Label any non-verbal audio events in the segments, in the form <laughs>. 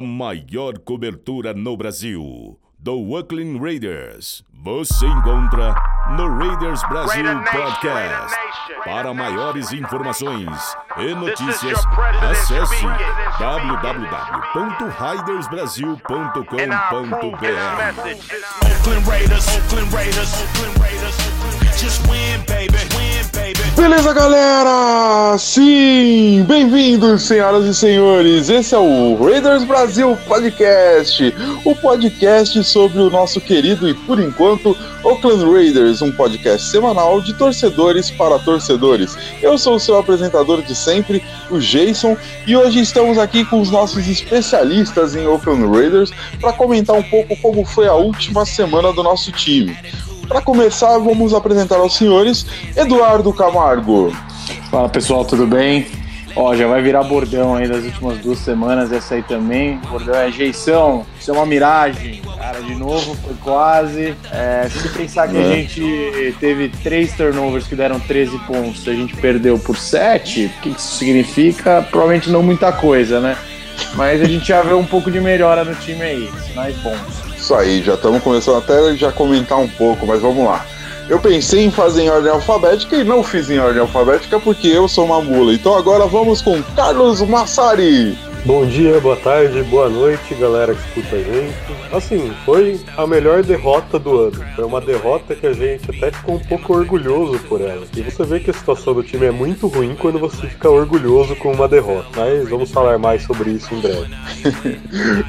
A maior cobertura no Brasil do Oakland Raiders. Você encontra no Raiders Brasil Podcast. Para maiores informações e notícias, acesse www.raidersbrasil.com.br. Oakland Raiders, Oakland Raiders, Oakland Raiders. Just win, baby, win, baby. Beleza, galera? Sim! Bem-vindos, senhoras e senhores! Esse é o Raiders Brasil Podcast, o podcast sobre o nosso querido e, por enquanto, Oakland Raiders, um podcast semanal de torcedores para torcedores. Eu sou o seu apresentador de sempre, o Jason, e hoje estamos aqui com os nossos especialistas em Oakland Raiders para comentar um pouco como foi a última semana do nosso time. Para começar, vamos apresentar aos senhores Eduardo Camargo. Fala pessoal, tudo bem? Ó, já vai virar bordão aí das últimas duas semanas, essa aí também. O bordão é jeição, isso é uma miragem. Cara, de novo, foi quase. É, se pensar que a gente teve três turnovers que deram 13 pontos, a gente perdeu por 7, o que isso significa? Provavelmente não muita coisa, né? Mas a gente já vê um pouco de melhora no time aí, sinais bons. Isso aí, já estamos começando até já comentar um pouco, mas vamos lá. Eu pensei em fazer em ordem alfabética e não fiz em ordem alfabética porque eu sou uma mula. Então agora vamos com Carlos Massari. Bom dia, boa tarde, boa noite, galera que escuta a gente. Assim, foi a melhor derrota do ano. Foi uma derrota que a gente até ficou um pouco orgulhoso por ela. E você vê que a situação do time é muito ruim quando você fica orgulhoso com uma derrota. Mas vamos falar mais sobre isso em breve.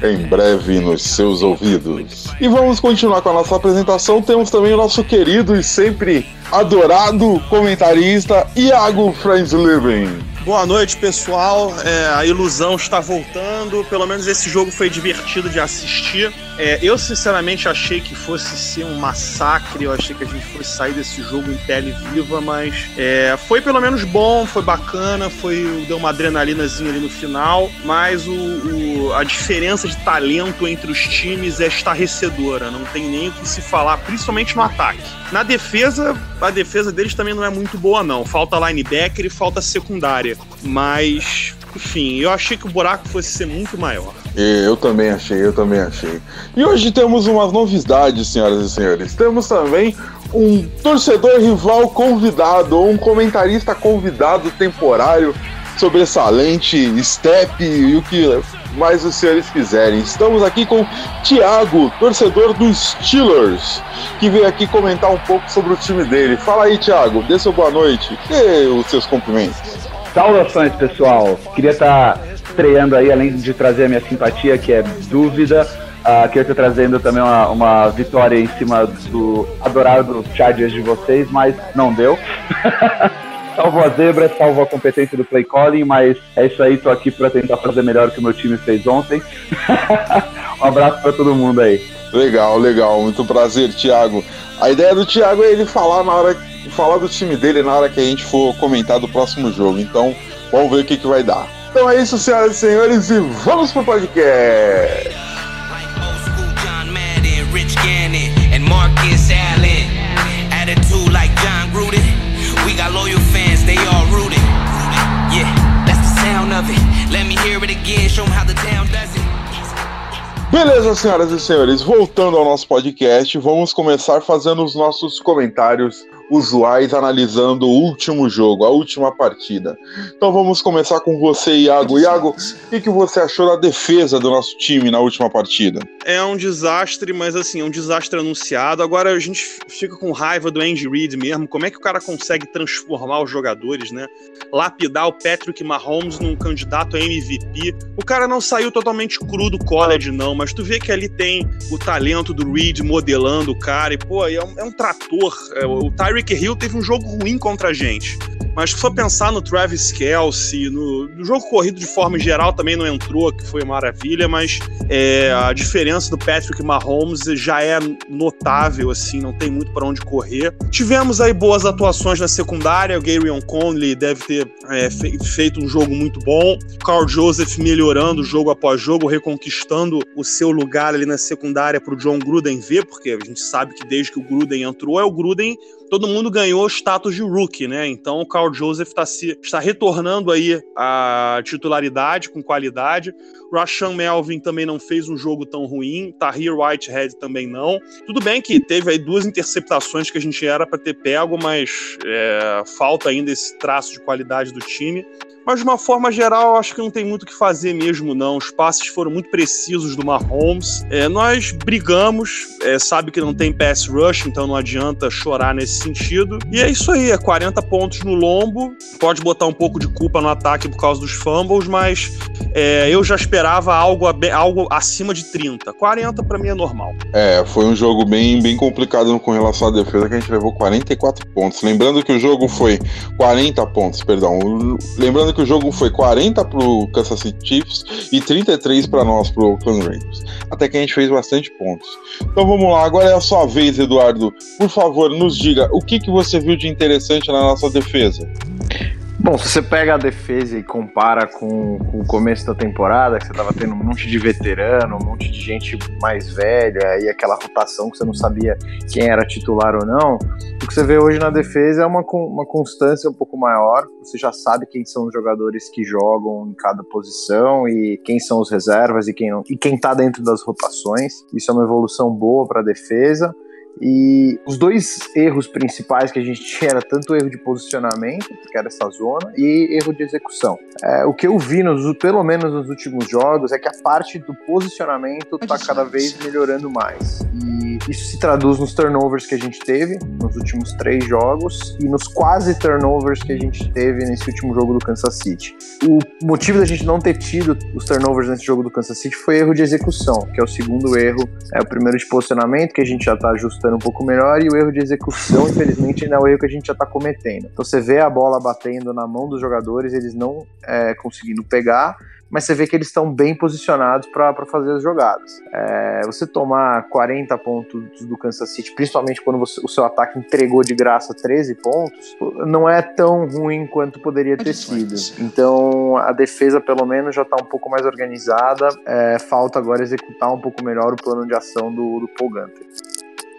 <laughs> em breve nos seus ouvidos. E vamos continuar com a nossa apresentação. Temos também o nosso querido e sempre adorado comentarista Iago Friends Living. Boa noite, pessoal. É, a ilusão está voltando. Pelo menos esse jogo foi divertido de assistir. É, eu, sinceramente, achei que fosse ser um massacre. Eu achei que a gente fosse sair desse jogo em pele viva, mas é, foi pelo menos bom, foi bacana, foi deu uma adrenalinazinha ali no final. Mas o, o, a diferença de talento entre os times é estarrecedora. Não tem nem o que se falar, principalmente no ataque. Na defesa, a defesa deles também não é muito boa, não. Falta linebacker e falta secundária. Mas, enfim, eu achei que o buraco fosse ser muito maior. Eu também achei, eu também achei. E hoje temos umas novidades, senhoras e senhores. Temos também um torcedor rival convidado, ou um comentarista convidado temporário, sobressalente, step e o que mais os senhores quiserem. Estamos aqui com Thiago, torcedor dos Steelers, que veio aqui comentar um pouco sobre o time dele. Fala aí, Thiago, dê seu boa noite e os seus cumprimentos. Saudações, pessoal. Queria estar estreando aí, além de trazer a minha simpatia, que é dúvida, uh, queria estar trazendo também uma, uma vitória em cima do adorado Chargers de vocês, mas não deu. <laughs> salvo a zebra, salvo a competência do play calling, mas é isso aí, tô aqui para tentar fazer melhor que o meu time fez ontem. <laughs> um abraço para todo mundo aí. Legal, legal, muito prazer, Thiago. A ideia do Thiago é ele falar na hora falar do time dele na hora que a gente for comentar do próximo jogo. Então, vamos ver o que, que vai dar. Então é isso, senhoras e senhores, e vamos pro podcast. Beleza, senhoras e senhores, voltando ao nosso podcast, vamos começar fazendo os nossos comentários usuais analisando o último jogo, a última partida. Então vamos começar com você, Iago. Iago, o que, você achou da defesa do nosso time na última partida? É um desastre, mas assim, é um desastre anunciado. Agora a gente fica com raiva do Andy Reid mesmo. Como é que o cara consegue transformar os jogadores, né? Lapidar o Patrick Mahomes num candidato a MVP. O cara não saiu totalmente cru do college, não, mas tu vê que ali tem o talento do Reid modelando o cara. E, pô, é um, é um trator. É, o Tyreek Hill teve um jogo ruim contra a gente. Mas se for pensar no Travis Kelsey, no, no, jogo corrido de forma geral também não entrou, que foi maravilha, mas é, a diferença do Patrick Mahomes já é notável, assim, não tem muito para onde correr. Tivemos aí boas atuações na secundária, o Gary Conley deve ter é, fe feito um jogo muito bom, Carl Joseph melhorando jogo após jogo, reconquistando o seu lugar ali na secundária para o John Gruden ver, porque a gente sabe que desde que o Gruden entrou, é o Gruden todo mundo ganhou status de rookie, né? Então o Carl Joseph está, se, está retornando aí a titularidade com qualidade. Rashan Melvin também não fez um jogo tão ruim. Tahir Whitehead também não. Tudo bem que teve aí duas interceptações que a gente era para ter pego, mas é, falta ainda esse traço de qualidade do time. Mas de uma forma geral, acho que não tem muito o que fazer mesmo, não. Os passes foram muito precisos do Mahomes. É, nós brigamos, é, sabe que não tem pass rush, então não adianta chorar nesse sentido. E é isso aí, é 40 pontos no lombo. Pode botar um pouco de culpa no ataque por causa dos fumbles, mas é, eu já esperava algo, algo acima de 30. 40 para mim é normal. É, foi um jogo bem, bem complicado com relação à defesa, que a gente levou 44 pontos. Lembrando que o jogo foi 40 pontos, perdão. Lembrando Lembrando que o jogo foi 40 pro Kansas City Chiefs e 33 para nós, pro Oakland Raiders. Até que a gente fez bastante pontos. Então vamos lá, agora é a sua vez, Eduardo. Por favor, nos diga o que, que você viu de interessante na nossa defesa. Bom, se você pega a defesa e compara com, com o começo da temporada, que você estava tendo um monte de veterano, um monte de gente mais velha e aquela rotação que você não sabia quem era titular ou não, o que você vê hoje na defesa é uma, uma constância um pouco maior. Você já sabe quem são os jogadores que jogam em cada posição e quem são os reservas e quem não, e quem está dentro das rotações. Isso é uma evolução boa para a defesa. E os dois erros principais que a gente tinha era tanto o erro de posicionamento, que era essa zona, e erro de execução. É, o que eu vi, nos, pelo menos nos últimos jogos, é que a parte do posicionamento está cada vez melhorando mais. E isso se traduz nos turnovers que a gente teve nos últimos três jogos e nos quase turnovers que a gente teve nesse último jogo do Kansas City. O motivo da gente não ter tido os turnovers nesse jogo do Kansas City foi erro de execução, que é o segundo erro. É o primeiro de posicionamento, que a gente já está ajustando ajustando um pouco melhor e o erro de execução, infelizmente, ainda é o erro que a gente já está cometendo. Então você vê a bola batendo na mão dos jogadores, eles não é, conseguindo pegar, mas você vê que eles estão bem posicionados para fazer as jogadas. É, você tomar 40 pontos do Kansas City, principalmente quando você, o seu ataque entregou de graça 13 pontos, não é tão ruim quanto poderia ter sido. Então a defesa, pelo menos, já está um pouco mais organizada. É, falta agora executar um pouco melhor o plano de ação do, do Paul Gunter.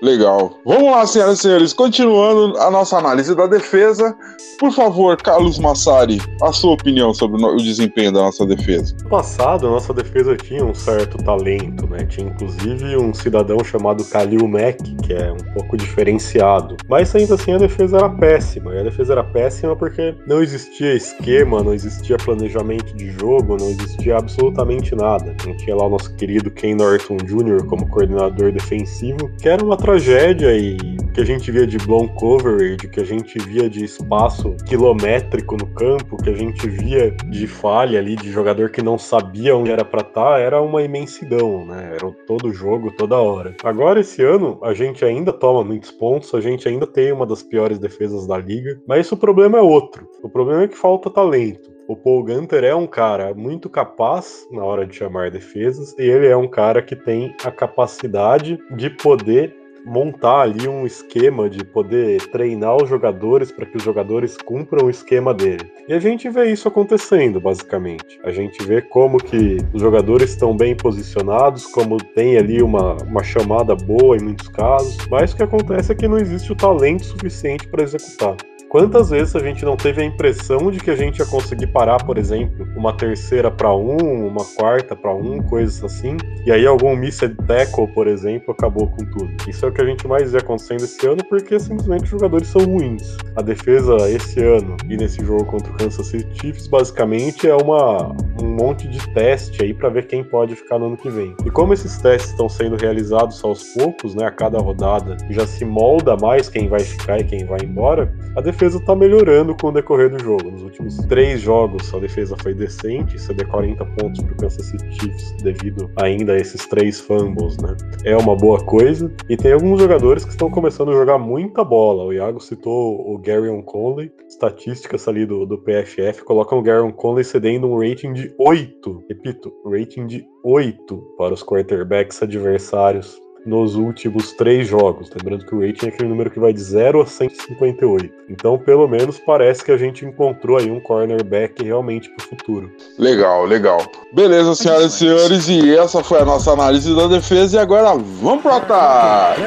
Legal. Vamos lá, senhoras e senhores. Continuando a nossa análise da defesa, por favor, Carlos Massari, a sua opinião sobre o desempenho da nossa defesa. No passado, a nossa defesa tinha um certo talento, né? Tinha inclusive um cidadão chamado Khalil Mack, que é um pouco diferenciado. Mas ainda assim a defesa era péssima. E a defesa era péssima porque não existia esquema, não existia planejamento de jogo, não existia absolutamente nada. Não tinha lá o nosso querido Ken Norton Jr. como coordenador defensivo, que era uma tragédia e que a gente via de blown coverage, que a gente via de espaço quilométrico no campo, que a gente via de falha ali de jogador que não sabia onde era para estar, tá, era uma imensidão, né? Era todo jogo, toda hora. Agora esse ano a gente ainda toma muitos pontos, a gente ainda tem uma das piores defesas da liga, mas o problema é outro. O problema é que falta talento. O Paul Gunter é um cara muito capaz na hora de chamar defesas e ele é um cara que tem a capacidade de poder montar ali um esquema de poder treinar os jogadores para que os jogadores cumpram o esquema dele. E a gente vê isso acontecendo, basicamente. A gente vê como que os jogadores estão bem posicionados, como tem ali uma, uma chamada boa em muitos casos, mas o que acontece é que não existe o talento suficiente para executar. Quantas vezes a gente não teve a impressão de que a gente ia conseguir parar, por exemplo, uma terceira para um, uma quarta para um, coisas assim, e aí algum missed tackle, por exemplo, acabou com tudo. Isso é o que a gente mais vê acontecendo esse ano, porque simplesmente os jogadores são ruins. A defesa esse ano e nesse jogo contra o Kansas City Chiefs, basicamente é uma, um monte de teste aí para ver quem pode ficar no ano que vem. E como esses testes estão sendo realizados aos poucos, né, a cada rodada, já se molda mais quem vai ficar e quem vai embora, a defesa defesa tá melhorando com o decorrer do jogo. Nos últimos três jogos, a defesa foi decente, ceder 40 pontos pro Kansas City Chiefs devido ainda a esses três fumbles, né? É uma boa coisa. E tem alguns jogadores que estão começando a jogar muita bola. O Iago citou o Gary Conley, estatísticas ali do, do PFF colocam o Gary Conley cedendo um rating de 8. Repito, rating de 8 para os quarterbacks adversários nos últimos três jogos. Lembrando que o rating é aquele número que vai de 0 a 158. Então, pelo menos, parece que a gente encontrou aí um cornerback realmente para o futuro. Legal, legal. Beleza, senhoras e senhores, e essa foi a nossa análise da defesa. E agora vamos pro ataque.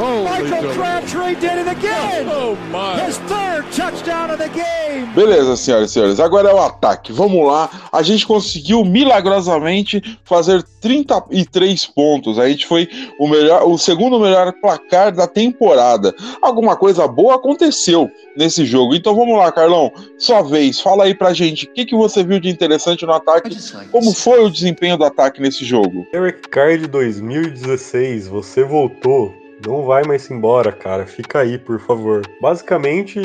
Michael Crabtree did it again. Oh my! His third touchdown of the game. Beleza, senhoras e senhores. Agora é o ataque. Vamos lá. A gente conseguiu milagrosamente fazer 33 pontos. A gente foi o melhor, o segundo melhor placar da temporada. Alguma coisa boa aconteceu nesse jogo. Então vamos lá, Carlão. Sua vez. Fala aí pra gente o que, que você viu de interessante no ataque. Como foi o desempenho do ataque nesse jogo? Eric Carr de 2016, você voltou não vai mais embora, cara. Fica aí, por favor. Basicamente,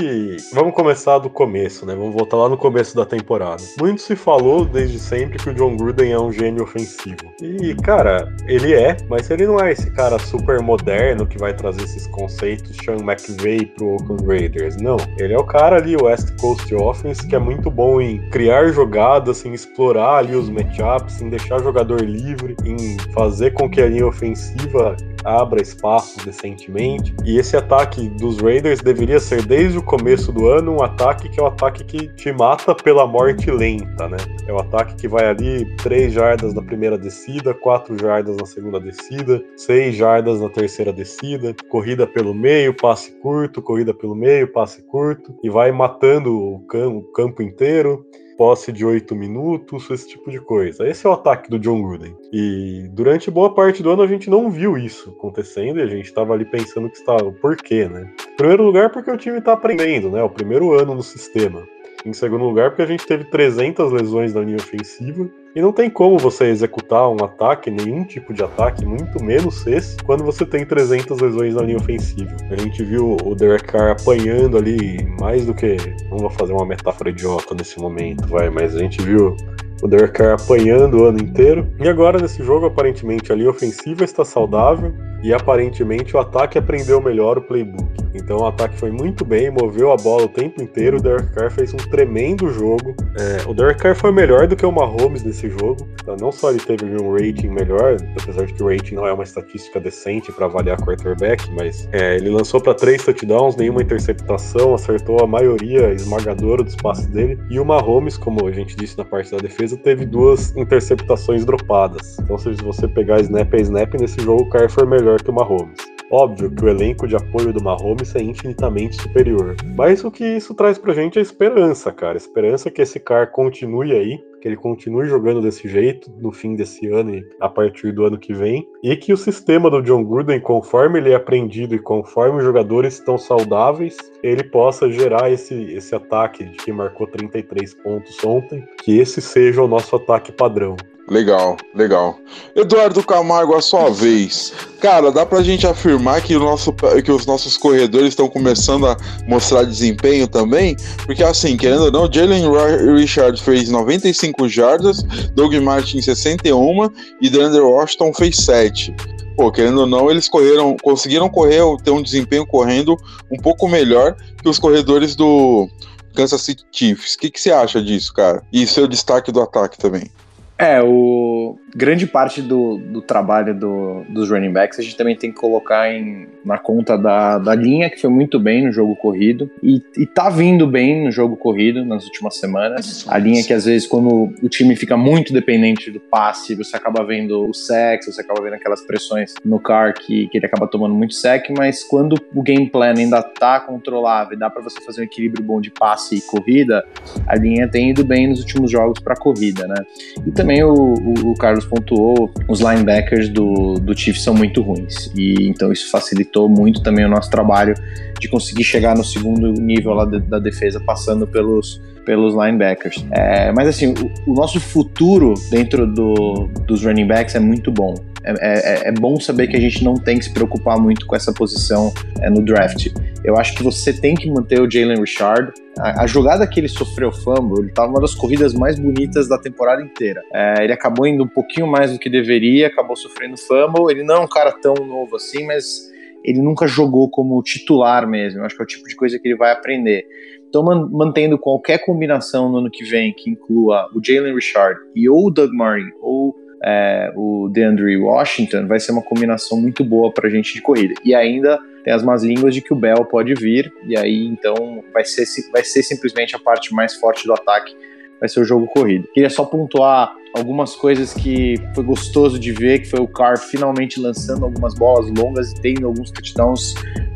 vamos começar do começo, né? Vamos voltar lá no começo da temporada. Muito se falou desde sempre que o John Gruden é um gênio ofensivo. E, cara, ele é, mas ele não é esse cara super moderno que vai trazer esses conceitos Sean McVay pro Oakland Raiders. Não. Ele é o cara ali, West Coast Offense, que é muito bom em criar jogadas, em explorar ali os matchups, em deixar o jogador livre, em fazer com que a linha ofensiva abra espaços decentemente. E esse ataque dos Raiders deveria ser desde o começo do ano um ataque que é o um ataque que te mata pela morte lenta, né? É o um ataque que vai ali 3 jardas na primeira descida, 4 jardas na segunda descida, 6 jardas na terceira descida, corrida pelo meio, passe curto, corrida pelo meio, passe curto, e vai matando o campo, o campo inteiro posse de 8 minutos, esse tipo de coisa. Esse é o ataque do John Gruden. E durante boa parte do ano a gente não viu isso acontecendo e a gente estava ali pensando que estava por quê, né? Em primeiro lugar porque o time está aprendendo, né? O primeiro ano no sistema. Em segundo lugar porque a gente teve 300 lesões na linha ofensiva e não tem como você executar um ataque, nenhum tipo de ataque, muito menos esse, quando você tem 300 lesões na linha ofensiva. A gente viu o Derek Carr apanhando ali mais do que. Não vou fazer uma metáfora idiota nesse momento, vai, mas a gente viu o Derek Carr apanhando o ano inteiro. E agora nesse jogo, aparentemente, a linha ofensiva está saudável e aparentemente o ataque aprendeu melhor o playbook. Então o ataque foi muito bem, moveu a bola o tempo inteiro. O Derek Carr fez um tremendo jogo. É, o Derek Carr foi melhor do que o Mahomes nesse jogo. Tá? Não só ele teve um rating melhor, apesar de que o rating não é uma estatística decente para avaliar quarterback, mas é, ele lançou para três touchdowns, nenhuma interceptação, acertou a maioria esmagadora dos passes dele. E o Mahomes, como a gente disse na parte da defesa, teve duas interceptações dropadas. Então se você pegar snap a snap nesse jogo, o Carr foi melhor que o Mahomes. Óbvio que o elenco de apoio do Mahomes é infinitamente superior, mas o que isso traz pra gente é esperança, cara. Esperança que esse cara continue aí, que ele continue jogando desse jeito no fim desse ano e a partir do ano que vem, e que o sistema do John Gruden, conforme ele é aprendido e conforme os jogadores estão saudáveis, ele possa gerar esse, esse ataque de que marcou 33 pontos ontem, que esse seja o nosso ataque padrão. Legal, legal. Eduardo Camargo, a sua vez. Cara, dá pra gente afirmar que, o nosso, que os nossos corredores estão começando a mostrar desempenho também? Porque, assim, querendo ou não, Jalen Richard fez 95 jardas, Doug Martin 61 e DeAndre Washington fez 7. Pô, querendo ou não, eles correram, conseguiram correr, ter um desempenho correndo um pouco melhor que os corredores do Kansas City Chiefs. O que, que você acha disso, cara? E seu destaque do ataque também. É, o grande parte do, do trabalho do, dos running backs a gente também tem que colocar em, na conta da, da linha, que foi muito bem no jogo corrido, e, e tá vindo bem no jogo corrido nas últimas semanas. A linha que às vezes, quando o time fica muito dependente do passe, você acaba vendo o sex, você acaba vendo aquelas pressões no car que, que ele acaba tomando muito sec, mas quando o game plan ainda tá controlável e dá para você fazer um equilíbrio bom de passe e corrida, a linha tem ido bem nos últimos jogos para corrida, né? E também o, o, o, Carlos pontuou, os linebackers do, do Chiefs são muito ruins. E então isso facilitou muito também o nosso trabalho de conseguir chegar no segundo nível lá de, da defesa, passando pelos, pelos linebackers. É, mas assim, o, o, nosso futuro dentro do, dos running backs é muito bom. É, é, é, bom saber que a gente não tem que se preocupar muito com essa posição é, no draft. Eu acho que você tem que manter o Jalen Richard. A, a, jogada que ele sofreu fumble, ele estava uma das corridas mais bonitas da temporada inteira. É, ele acabou indo um pouquinho mais do que deveria, acabou sofrendo fumble. Ele não é um cara tão novo assim, mas ele nunca jogou como titular mesmo. Eu acho que é o tipo de coisa que ele vai aprender. Então, mantendo qualquer combinação no ano que vem que inclua o Jalen Richard e ou o Doug Martin ou é, o DeAndre Washington, vai ser uma combinação muito boa para a gente de corrida. E ainda tem as más línguas de que o Bell pode vir, e aí então vai ser, vai ser simplesmente a parte mais forte do ataque vai ser o jogo corrido. Queria só pontuar algumas coisas que foi gostoso de ver, que foi o Carr finalmente lançando algumas bolas longas e tendo alguns touchdowns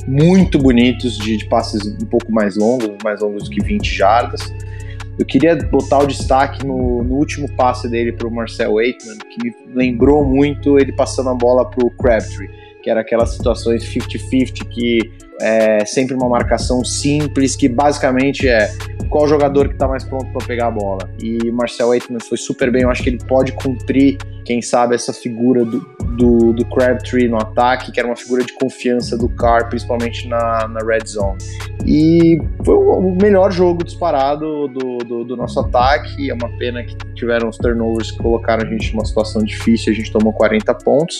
muito bonitos de, de passes um pouco mais longos, mais longos que 20 jardas. Eu queria botar o destaque no, no último passe dele para o Marcel Waitman, que me lembrou muito ele passando a bola para o Crabtree, que era aquelas situações 50-50 que é sempre uma marcação simples, que basicamente é qual jogador que está mais pronto para pegar a bola. E Marcel Aitman foi super bem, eu acho que ele pode cumprir, quem sabe, essa figura do, do, do Crabtree no ataque, que era uma figura de confiança do Carr, principalmente na, na red zone. E foi o melhor jogo disparado do, do, do nosso ataque. É uma pena que tiveram os turnovers que colocaram a gente numa situação difícil, a gente tomou 40 pontos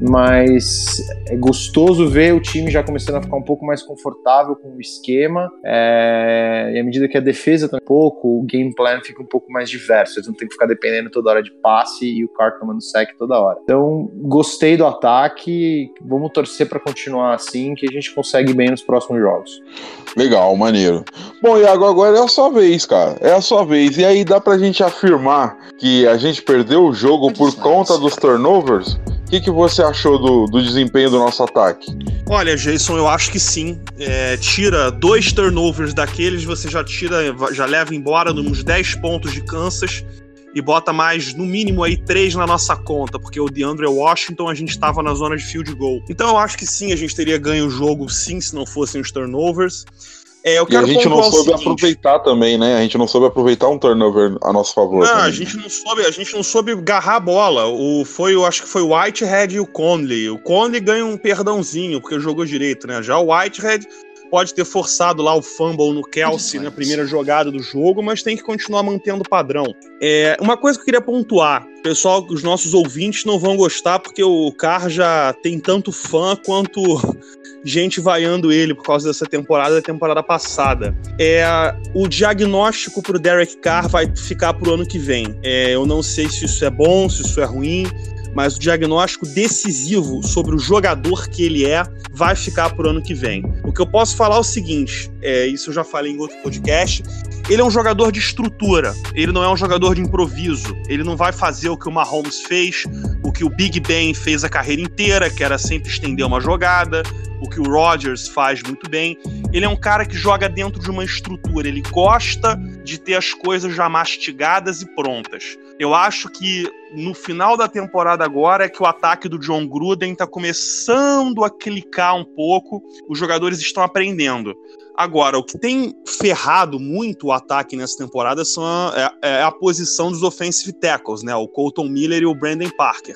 mas é gostoso ver o time já começando a ficar um pouco mais confortável com o esquema, é, e à medida que a defesa tá um pouco, o game plan fica um pouco mais diverso, eles não tem que ficar dependendo toda hora de passe e o cara tomando sec toda hora. Então, gostei do ataque, vamos torcer para continuar assim, que a gente consegue bem nos próximos jogos. Legal, maneiro. Bom, Iago, agora é a sua vez, cara. É a sua vez. E aí dá pra gente afirmar que a gente perdeu o jogo por conta dos turnovers? O que, que você achou do, do desempenho do nosso ataque? Olha, Jason, eu acho que sim. É, tira dois turnovers daqueles, você já tira, já leva embora uns 10 pontos de Kansas e bota mais, no mínimo, aí três na nossa conta, porque o DeAndre Washington a gente estava na zona de field goal. Então eu acho que sim, a gente teria ganho o jogo, sim, se não fossem os turnovers. É, eu quero e a gente não soube aproveitar também, né? A gente não soube aproveitar um turnover a nosso favor. Não, também. a gente não soube, a gente não soube agarrar a bola. O, foi, eu acho que foi o Whitehead e o Conley. O Conley ganha um perdãozinho, porque jogou direito, né? Já o Whitehead pode ter forçado lá o fumble no Kelsey na primeira jogada do jogo, mas tem que continuar mantendo o padrão. É, uma coisa que eu queria pontuar, pessoal, os nossos ouvintes não vão gostar porque o Carr já tem tanto fã quanto gente vaiando ele por causa dessa temporada da temporada passada. É, o diagnóstico para o Derek Carr vai ficar para o ano que vem. É, eu não sei se isso é bom, se isso é ruim, mas o diagnóstico decisivo sobre o jogador que ele é vai ficar para o ano que vem. O que eu posso falar é o seguinte: é, isso eu já falei em outro podcast. Ele é um jogador de estrutura, ele não é um jogador de improviso. Ele não vai fazer o que o Mahomes fez, o que o Big Ben fez a carreira inteira, que era sempre estender uma jogada o que o Rodgers faz muito bem. Ele é um cara que joga dentro de uma estrutura, ele gosta de ter as coisas já mastigadas e prontas. Eu acho que no final da temporada agora é que o ataque do John Gruden está começando a clicar um pouco, os jogadores estão aprendendo. Agora, o que tem ferrado muito o ataque nessa temporada são a, é, é a posição dos offensive tackles, né? O Colton Miller e o Brandon Parker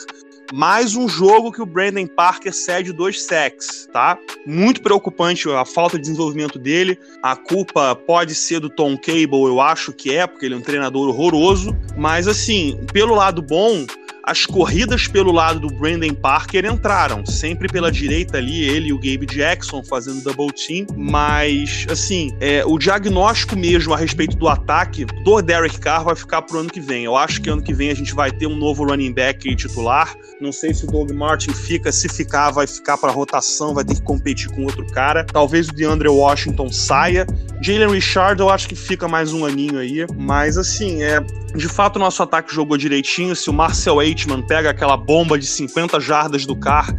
mais um jogo que o Brandon Parker cede dois sacks, tá? Muito preocupante a falta de desenvolvimento dele. A culpa pode ser do Tom Cable, eu acho que é, porque ele é um treinador horroroso. Mas assim, pelo lado bom, as corridas pelo lado do Brandon Parker entraram, sempre pela direita ali, ele e o Gabe Jackson fazendo double team, mas assim, é, o diagnóstico mesmo a respeito do ataque do Derek Carr vai ficar pro ano que vem. Eu acho que ano que vem a gente vai ter um novo running back titular. Não sei se o Doug Martin fica, se ficar, vai ficar para rotação, vai ter que competir com outro cara. Talvez o DeAndre Washington saia. Jalen Richard, eu acho que fica mais um aninho aí, mas assim, é de fato, o nosso ataque jogou direitinho. Se o Marcel Aitman pega aquela bomba de 50 jardas do carro,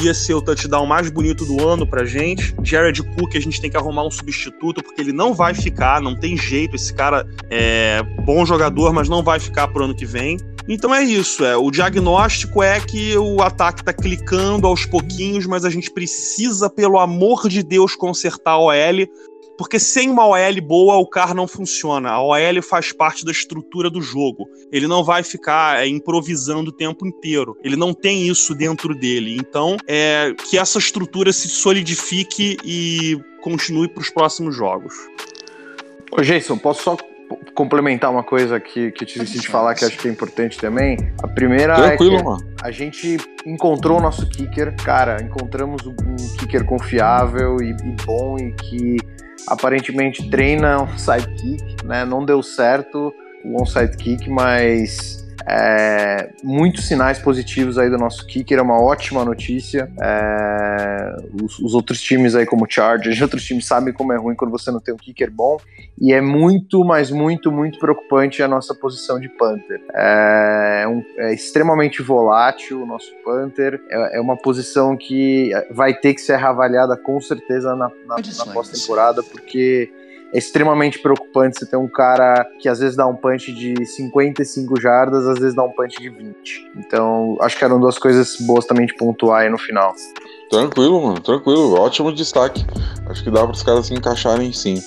ia ser o touchdown mais bonito do ano pra gente. Jared Cook, a gente tem que arrumar um substituto, porque ele não vai ficar, não tem jeito. Esse cara é bom jogador, mas não vai ficar pro ano que vem. Então é isso, é. O diagnóstico é que o ataque tá clicando aos pouquinhos, mas a gente precisa, pelo amor de Deus, consertar a OL porque sem uma OL boa, o carro não funciona. A OL faz parte da estrutura do jogo. Ele não vai ficar é, improvisando o tempo inteiro. Ele não tem isso dentro dele. Então, é que essa estrutura se solidifique e continue para os próximos jogos. Ô, Jason, posso só complementar uma coisa que, que eu te esqueci de falar que acho que é importante também. A primeira Tranquilo, é que mano. a gente encontrou o nosso kicker. Cara, encontramos um kicker confiável e, e bom e que aparentemente treina um sidekick, né? Não deu certo o onside kick, mas É, muitos sinais positivos aí do nosso kicker, é uma ótima notícia. É, os, os, outros times aí, como o Chargers, <laughs> outros times sabem como é ruim quando você não tem um kicker bom. E é muito, mas muito, muito preocupante a nossa posição de Panther. É, um, é extremamente volátil o nosso Panther. É, é, uma posição que vai ter que ser reavaliada com certeza na, na, na pós-temporada, porque é extremamente preocupante você ter um cara que às vezes dá um punch de 55 jardas, às vezes dá um punch de 20. Então, acho que eram duas coisas boas também de pontuar aí no final. Tranquilo, mano, tranquilo. Ótimo destaque. Acho que dá para os caras se encaixarem sim.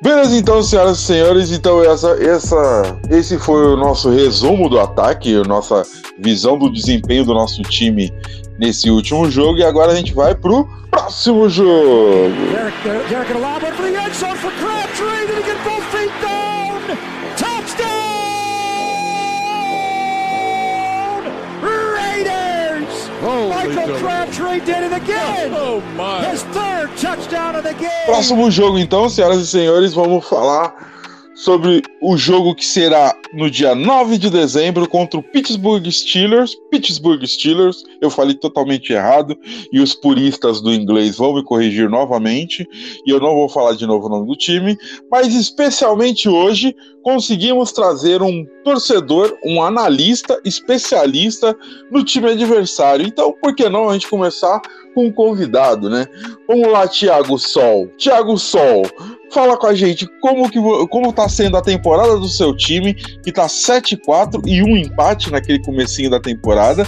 Beleza, então, senhoras e senhores, então essa, essa, esse foi o nosso resumo do ataque, a nossa visão do desempenho do nosso time nesse último jogo. E agora a gente vai pro próximo jogo. Michael Crabtree did it again. Oh my. His third touchdown of the game. Próximo jogo então, senhoras e senhores, vamos falar sobre o jogo que será no dia 9 de dezembro contra o Pittsburgh Steelers. Pittsburgh Steelers, eu falei totalmente errado e os puristas do inglês vão me corrigir novamente e eu não vou falar de novo o nome do time, mas especialmente hoje conseguimos trazer um torcedor, um analista especialista no time adversário. Então, por que não a gente começar com um convidado, né? Vamos lá, Thiago Sol. Thiago Sol, fala com a gente como que como tá sendo a temporada do seu time, que tá 7-4 e um empate naquele comecinho da temporada.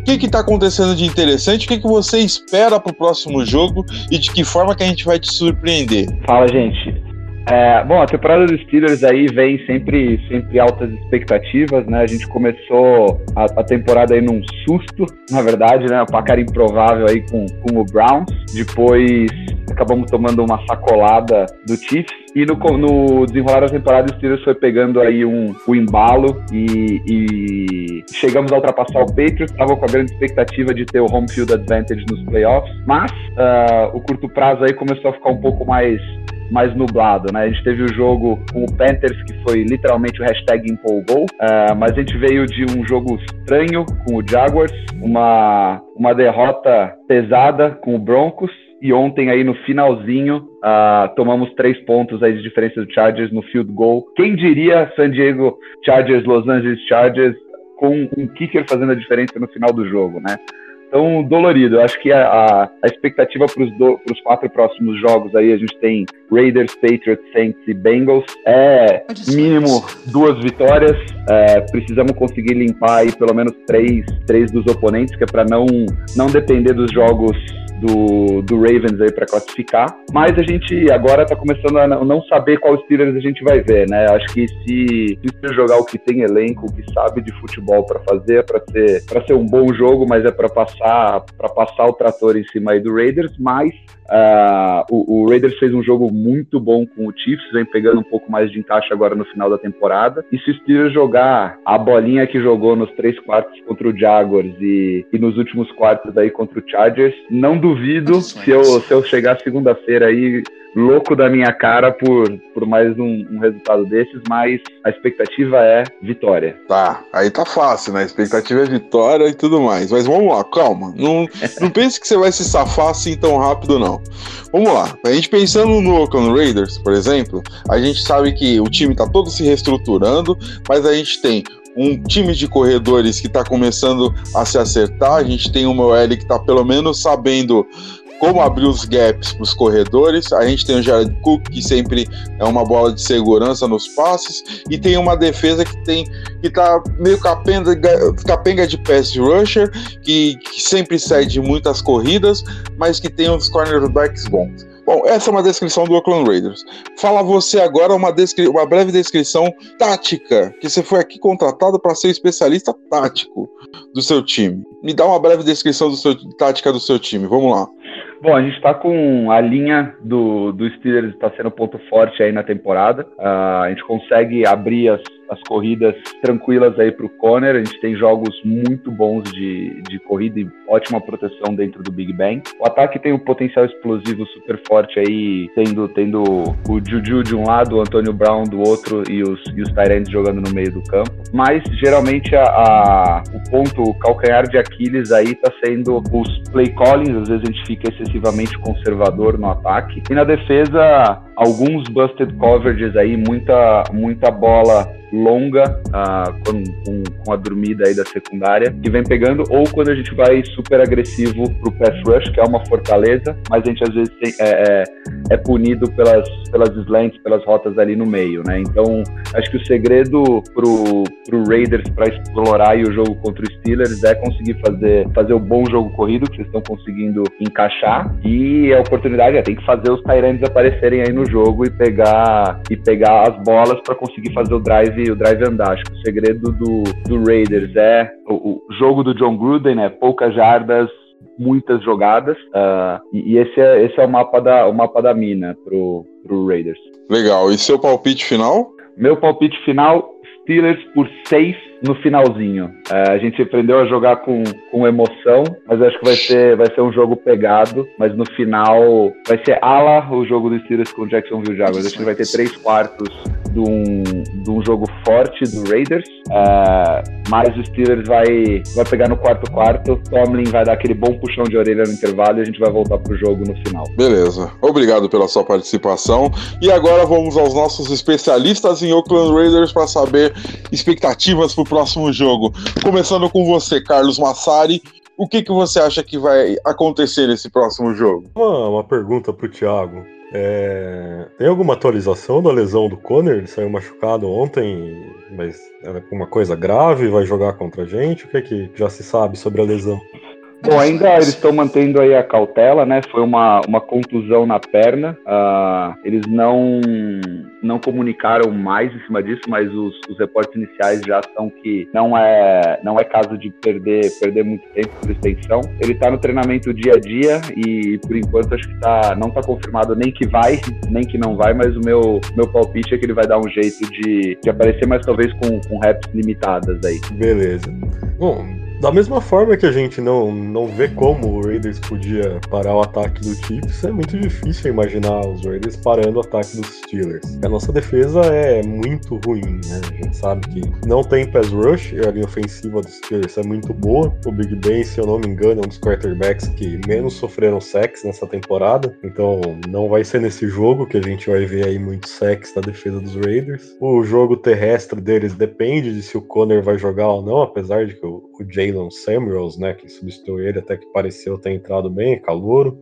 O que está acontecendo de interessante? O que, que você espera para o próximo jogo e de que forma que a gente vai te surpreender? Fala, gente. É, bom, a temporada dos Steelers aí vem sempre, sempre altas expectativas, né? A gente começou a, a temporada aí num susto, na verdade, né? Um placar improvável aí com, com o Browns. Depois acabamos tomando uma sacolada do Chiefs. E no, no desenrolar da temporada, o Steelers foi pegando aí um, um embalo e, e chegamos a ultrapassar o Patriots. Estavam com a grande expectativa de ter o home field advantage nos playoffs, mas uh, o curto prazo aí começou a ficar um pouco mais mais nublado, né? A gente teve o jogo com o Panthers, que foi literalmente o hashtag empolgou, uh, mas a gente veio de um jogo estranho com o Jaguars, uma, uma derrota pesada com o Broncos, e ontem aí no finalzinho uh, tomamos três pontos aí de diferença do Chargers no field goal. Quem diria San Diego Chargers, Los Angeles Chargers com um kicker fazendo a diferença no final do jogo, né? Tão dolorido. Eu acho que a, a, a expectativa para os quatro próximos jogos aí, a gente tem Raiders, Patriots, Saints e Bengals. É mínimo duas vitórias. É, precisamos conseguir limpar aí pelo menos três, três dos oponentes, que é para não, não depender dos jogos do, do Ravens aí para classificar. Mas a gente agora está começando a não saber qual Steelers a gente vai ver, né? Acho que se, se jogar o que tem elenco, o que sabe de futebol para fazer, é para ser para ser um bom jogo, mas é para passar para passar o trator em cima aí do Raiders, mas Uh, o, o, Raiders fez um jogo muito bom com o Chiefs, vem pegando um pouco mais de encaixe agora no final da temporada. E se o Steelers jogar a bolinha que jogou nos três quartos contra o Jaguars e, e nos últimos quartos aí contra o Chargers, não duvido se eu, se eu chegar segunda-feira aí louco da minha cara por, por mais um, um, resultado desses, mas a expectativa é vitória. Tá, aí tá fácil, né? A expectativa é vitória e tudo mais. Mas vamos lá, calma. Não, não pense que você vai se safar assim tão rápido, não. Vamos lá. A gente pensando no Oakland Raiders, por exemplo, a gente sabe que o time tá todo se reestruturando, mas a gente tem um time de corredores que está começando a se acertar. A gente tem uma OL que está pelo menos sabendo como abrir os gaps para os corredores. A gente tem o Jared Cook, que sempre é uma bola de segurança nos passes, e tem uma defesa que tem que tá meio capenga, capenga de pass rusher, que, que sempre cede muitas corridas, mas que tem uns cornerbacks bons. Bom, essa é uma descrição do Oakland Raiders. Fala você agora uma, uma breve descrição tática, que você foi aqui contratado para ser especialista tático do seu time. Me dá uma breve descrição do seu, tática do seu time, vamos lá. Bom, a gente está com a linha do, do Steelers está sendo ponto forte aí na temporada. Uh, a gente consegue abrir as, as corridas tranquilas aí para o Conner. A gente tem jogos muito bons de, de corrida e ótima proteção dentro do Big Bang. O ataque tem um potencial explosivo super forte aí, tendo, tendo o Juju de um lado, o Antônio Brown do outro e os, e os Tyrants jogando no meio do campo. Mas geralmente a, a, o ponto, o calcanhar de Aquiles aí tá sendo os play callings, às vezes a gente fica excessivamente conservador no ataque. E na defesa, alguns busted coverages aí, muita, muita bola longa uh, com, com, com, a dormida aí da secundária, que vem pegando, ou quando a gente vai super agressivo pro pass rush, que é uma fortaleza, mas a gente às vezes tem, é, é, é, punido pelas, pelas slants, pelas rotas ali no meio, né? Então, acho que o segredo pro, pro Raiders para explorar o jogo contra os Steelers é conseguir fazer, fazer o bom jogo corrido, que vocês estão conseguindo encaixar, e a oportunidade é tem que fazer os Tyrants aparecerem aí no jogo e pegar, e pegar as bolas para conseguir fazer o drive o drive andar. Acho que o segredo do, do Raiders é o, o jogo do John Gruden, né? Poucas jardas, muitas jogadas. Uh, e, e esse é, esse é o mapa da, o mapa da mina pro, pro Raiders. Legal. E seu palpite final? Meu palpite final, Steelers por 6 no finalzinho. É, a gente aprendeu a jogar com, com emoção, mas acho que vai ser, vai ser um jogo pegado. Mas no final vai ser ala o jogo do Steelers com o Jacksonville Jaguars. Acho que vai ter três quartos de um, de um jogo forte do Raiders. É, mas o Steelers vai, vai pegar no quarto quarto. Tomlin vai dar aquele bom puxão de orelha no intervalo e a gente vai voltar pro jogo no final. Beleza. Obrigado pela sua participação. E agora vamos aos nossos especialistas em Oakland Raiders para saber expectativas pro próximo jogo. Começando com você, Carlos Massari. O que, que você acha que vai acontecer nesse próximo jogo? Uma, uma pergunta pro Thiago. É... Tem alguma atualização da lesão do Conner? Ele saiu machucado ontem, mas é uma coisa grave, vai jogar contra a gente? O que, é que já se sabe sobre a lesão? Bom, ainda eles estão mantendo aí a cautela, né? Foi uma, uma contusão na perna. Uh, eles não, não comunicaram mais em cima disso, mas os, os reportes iniciais já são que não é, não é caso de perder, perder muito tempo por extensão. Ele está no treinamento dia a dia e por enquanto acho que tá, não está confirmado nem que vai, nem que não vai, mas o meu, meu palpite é que ele vai dar um jeito de, de aparecer, mas talvez com, com reps limitadas aí. Beleza. Bom, da mesma forma que a gente não, não vê como o Raiders podia parar o ataque do Chiefs, é muito difícil imaginar os Raiders parando o ataque dos Steelers. A nossa defesa é muito ruim, né? A gente sabe que não tem pass rush, a linha ofensiva dos Steelers é muito boa. O Big Ben, se eu não me engano, é um dos quarterbacks que menos sofreram sacks nessa temporada. Então não vai ser nesse jogo que a gente vai ver aí muitos sacks na defesa dos Raiders. O jogo terrestre deles depende de se o Conner vai jogar ou não, apesar de que o, o Jay Jalen Samuels, né, que substituiu ele, até que pareceu ter entrado bem, calouro.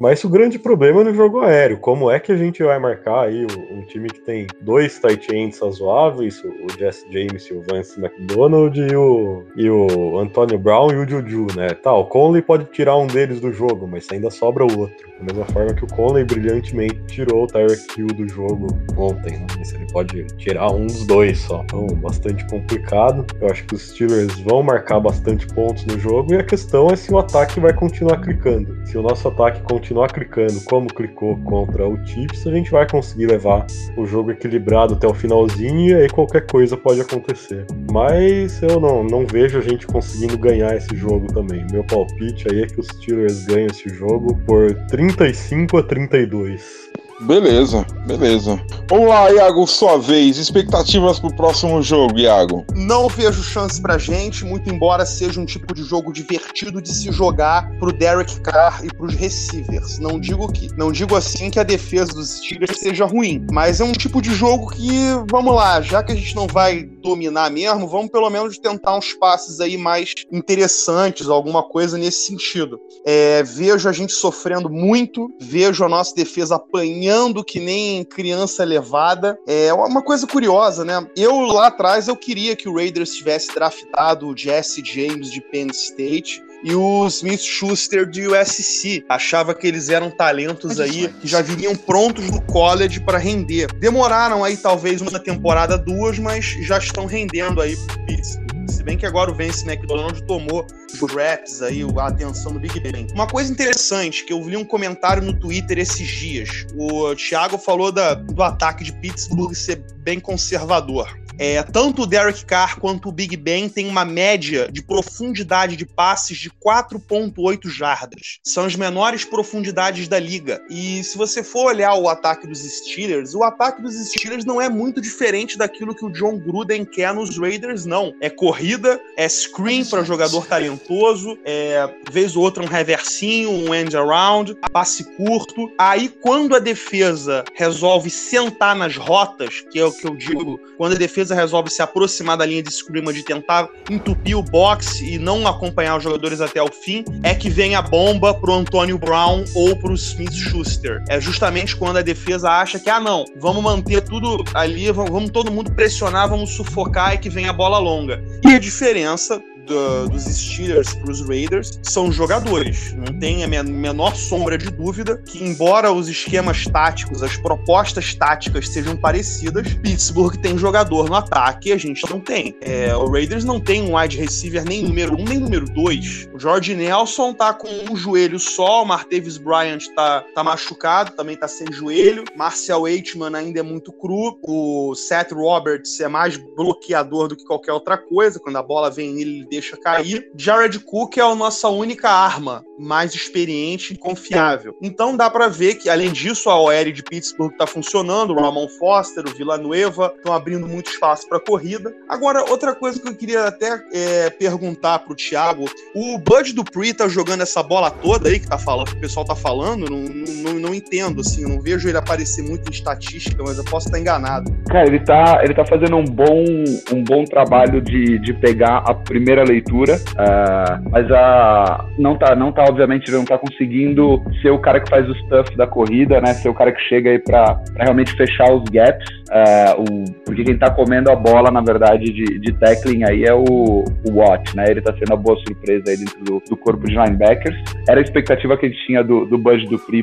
Mas o grande problema é no jogo aéreo. Como é que a gente vai marcar aí um time que tem dois tight ends razoáveis, o Jesse James e o Vance McDonald e o, e o Antonio Brown e o Juju, né? Tá, o Conley pode tirar um deles do jogo, mas ainda sobra o outro. Da mesma forma que o Conley brilhantemente tirou o Tyreek Hill do jogo ontem, né? Ele pode tirar um dos dois só. Então, bastante complicado. Eu acho que os Steelers vão marcar bastante pontos no jogo e a questão é se o ataque vai continuar clicando. Se o nosso ataque continuar continuar clicando como clicou contra o Chiefs, a gente vai conseguir levar o jogo equilibrado até o finalzinho e aí qualquer coisa pode acontecer. Mas eu não, não vejo a gente conseguindo ganhar esse jogo também. Meu palpite aí é que os Steelers ganham esse jogo por 35 a 32. Beleza, beleza. Vamos lá, Iago, sua vez. Expectativas pro próximo jogo, Iago? Não vejo chance pra gente, muito embora seja um tipo de jogo divertido de se jogar pro Derek Carr e pros receivers. Não digo que, não digo assim que a defesa dos Steelers seja ruim, mas é um tipo de jogo que, vamos lá, já que a gente não vai dominar mesmo, vamos pelo menos tentar uns passes aí mais interessantes, alguma coisa nesse sentido. É, vejo a gente sofrendo muito, vejo a nossa defesa apanhando sonhando que nem criança levada. É uma coisa curiosa, né? Eu lá atrás eu queria que o Raiders tivesse draftado o Jesse James de Penn State e o Smith Schuster de USC. Achava que eles eram talentos aí que já viriam prontos do college para render. Demoraram aí talvez uma temporada, duas, mas já estão rendendo aí pro Pittsburgh. Bem que agora o Vince McDonald tomou os raps aí, a atenção do Big Ben. Uma coisa interessante, que eu li um comentário no Twitter esses dias. O Thiago falou da, do ataque de Pittsburgh ser bem conservador. É, tanto o Derek Carr quanto o Big Ben têm uma média de profundidade de passes de 4,8 jardas. São as menores profundidades da liga. E se você for olhar o ataque dos Steelers, o ataque dos Steelers não é muito diferente daquilo que o John Gruden quer nos Raiders, não. É corrida, é screen para jogador talentoso, é vez ou outra um reversinho, um end around, passe curto. Aí quando a defesa resolve sentar nas rotas, que é o que eu digo, quando a defesa resolve se aproximar da linha de scrim de tentar entupir o box e não acompanhar os jogadores até o fim, é que vem a bomba pro Antônio Brown ou pro Smith Schuster. É justamente quando a defesa acha que, ah, não, vamos manter tudo ali, vamos, vamos todo mundo pressionar, vamos sufocar e que vem a bola longa. E a diferença do, dos Steelers para os Raiders são jogadores. Não tem a menor sombra de dúvida que, embora os esquemas táticos, as propostas táticas sejam parecidas, Pittsburgh tem jogador no ataque e a gente não tem. É, o Raiders não tem um wide receiver nem número um nem número dois. O George Nelson tá com um joelho só, o Martavis Bryant tá, tá machucado, também tá sem joelho. Marcel Aitman ainda é muito cru. O Seth Roberts é mais bloqueador do que qualquer outra coisa. Quando a bola vem nele, ele deixa cair. Jared Cook é a nossa única arma mais experiente e confiável. Então dá para ver que, além disso, a OL de Pittsburgh está funcionando, o Ramon Foster, o Villanueva estão abrindo muito espaço para corrida. Agora, outra coisa que eu queria até é, perguntar pro Thiago, o Bud Dupree tá jogando essa bola toda aí que, tá falando, que o pessoal tá falando, não, não, não entendo, assim, não vejo ele aparecer muito em estatística, mas eu posso estar enganado. Cara, ele tá, ele tá fazendo um bom, um bom trabalho de, de pegar a primeira leitura, uh, mas a, não, tá, não tá, obviamente, não tá conseguindo ser o cara que faz o stuff da corrida, né? Ser o cara que chega aí pra realmente fechar os gaps. Uh, o, porque quem tá comendo a bola, na verdade, de, de tackling aí é o, o Watt, né? Ele tá sendo a boa surpresa aí dentro do, do corpo de linebackers. Era a expectativa que a gente tinha do, do Bud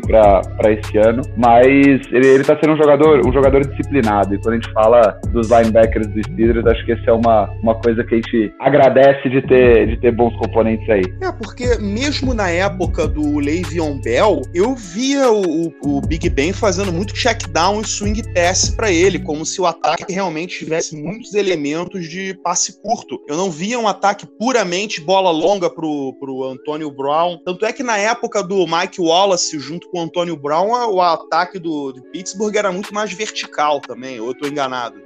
pra, pra esse ano, mas ele, ele tá sendo um jogador, um jogador disciplinado. E quando a gente fala dos linebackers dos Steelers, acho que essa é uma, uma coisa que a gente agradece de ter, de ter bons componentes aí. É, porque mesmo na época do Le'Veon Bell, eu via o, o, Big Ben fazendo muito check down e swing pass para ele, como se o ataque realmente tivesse muitos elementos de passe curto. Eu não via um ataque puramente bola longa pro, pro Antônio Brown. Tanto é que na época do Mike Wallace junto com o Antônio Brown, o ataque do, do Pittsburgh era muito mais vertical também, ou eu tô enganado?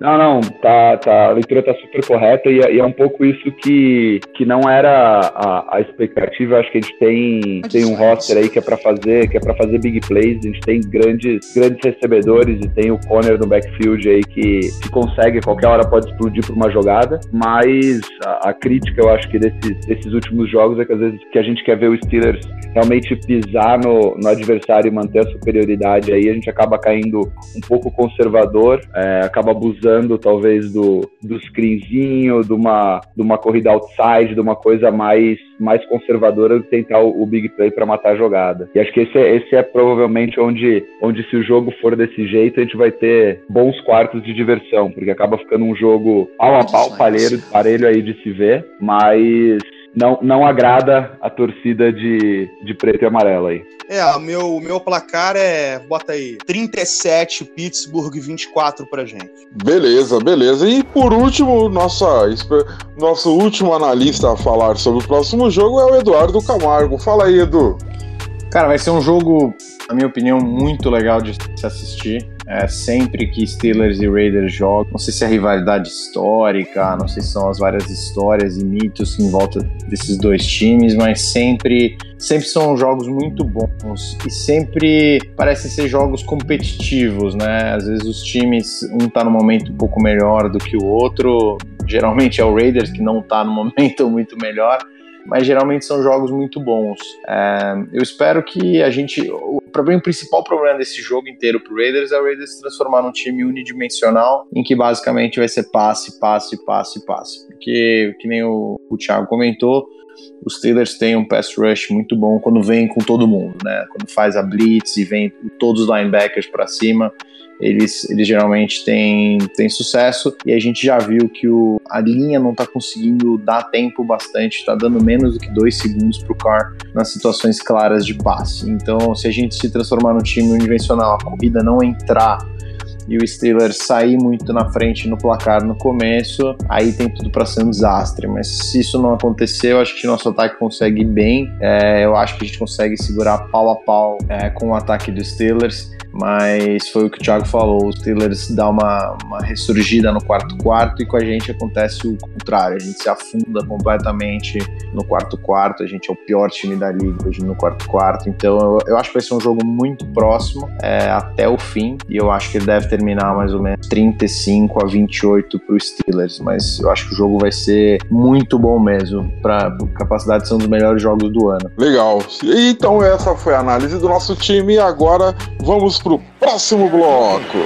Não, não, tá, tá, a leitura tá super correta e, é, e, é um pouco isso que, que não era a, a expectativa. Eu acho que a gente tem, tem um roster aí que é para fazer, que é para fazer big plays. A gente tem grandes, grandes recebedores e tem o Conner no backfield aí que, que consegue, qualquer hora pode explodir por uma jogada. Mas a, a, crítica, eu acho que desses, desses últimos jogos é que às vezes que a gente quer ver o Steelers realmente pisar no, no adversário e manter a superioridade aí, a gente acaba caindo um pouco conservador, é, acaba abusando usando talvez do, do screenzinho, de uma, de uma corrida outside, de uma coisa mais, mais conservadora de tentar o, o big play para matar a jogada. E acho que esse é, esse é provavelmente onde, onde, se o jogo for desse jeito, a gente vai ter bons quartos de diversão, porque acaba ficando um jogo pau a pau, parelho, parelho aí de se ver, mas não, não agrada a torcida de, de preto e amarelo aí. É, o meu, meu placar é, bota aí, 37 Pittsburgh, 24 pra gente. Beleza, beleza. E por último, nossa, nosso último analista a falar sobre o próximo jogo é o Eduardo Camargo. Fala aí, Edu. Cara, vai ser um jogo, na minha opinião, muito legal de se assistir. É, sempre que Steelers e Raiders jogam, não sei se é rivalidade histórica, não sei se são as várias histórias e mitos em volta desses dois times, mas sempre, sempre são jogos muito bons e sempre parecem ser jogos competitivos, né? Às vezes os times, um tá no momento um pouco melhor do que o outro, geralmente é o Raiders que não tá no momento <laughs> muito melhor, mas geralmente são jogos muito bons. É, eu espero que a gente. O, problema, o principal problema desse jogo inteiro pro Raiders é o Raiders se transformar num time unidimensional, em que basicamente vai ser passe, passe, passe, passe. Porque, que nem o, o Thiago comentou, os Steelers têm um pass rush muito bom quando vem com todo mundo, né? Quando faz a blitz e vem todos os linebackers para cima eles, eles geralmente têm, têm sucesso e a gente já viu que o, a linha não está conseguindo dar tempo bastante, está dando menos do que dois segundos para o Carr nas situações claras de passe. Então, se a gente se transformar num time unidimensional, a corrida não entrar e o Steelers sair muito na frente no placar no começo, aí tem tudo para ser um desastre. Mas se isso não acontecer, eu acho que nosso ataque consegue ir bem. É, eu acho que a gente consegue segurar pau a pau é, com o ataque dos Steelers. Mas foi o que o Thiago falou, os Steelers dá uma, uma ressurgida no quarto quarto e com a gente acontece o contrário, a gente se afunda completamente no quarto quarto, a gente é o pior time da liga hoje no quarto quarto, então eu, eu acho que vai ser um jogo muito próximo é, até o fim. E eu acho que ele deve terminar mais ou menos 35 a 28 para os Steelers, mas eu acho que o jogo vai ser muito bom mesmo, para capacidade de ser um dos melhores jogos do ano. Legal, então essa foi a análise do nosso time e agora vamos pro próximo bloco.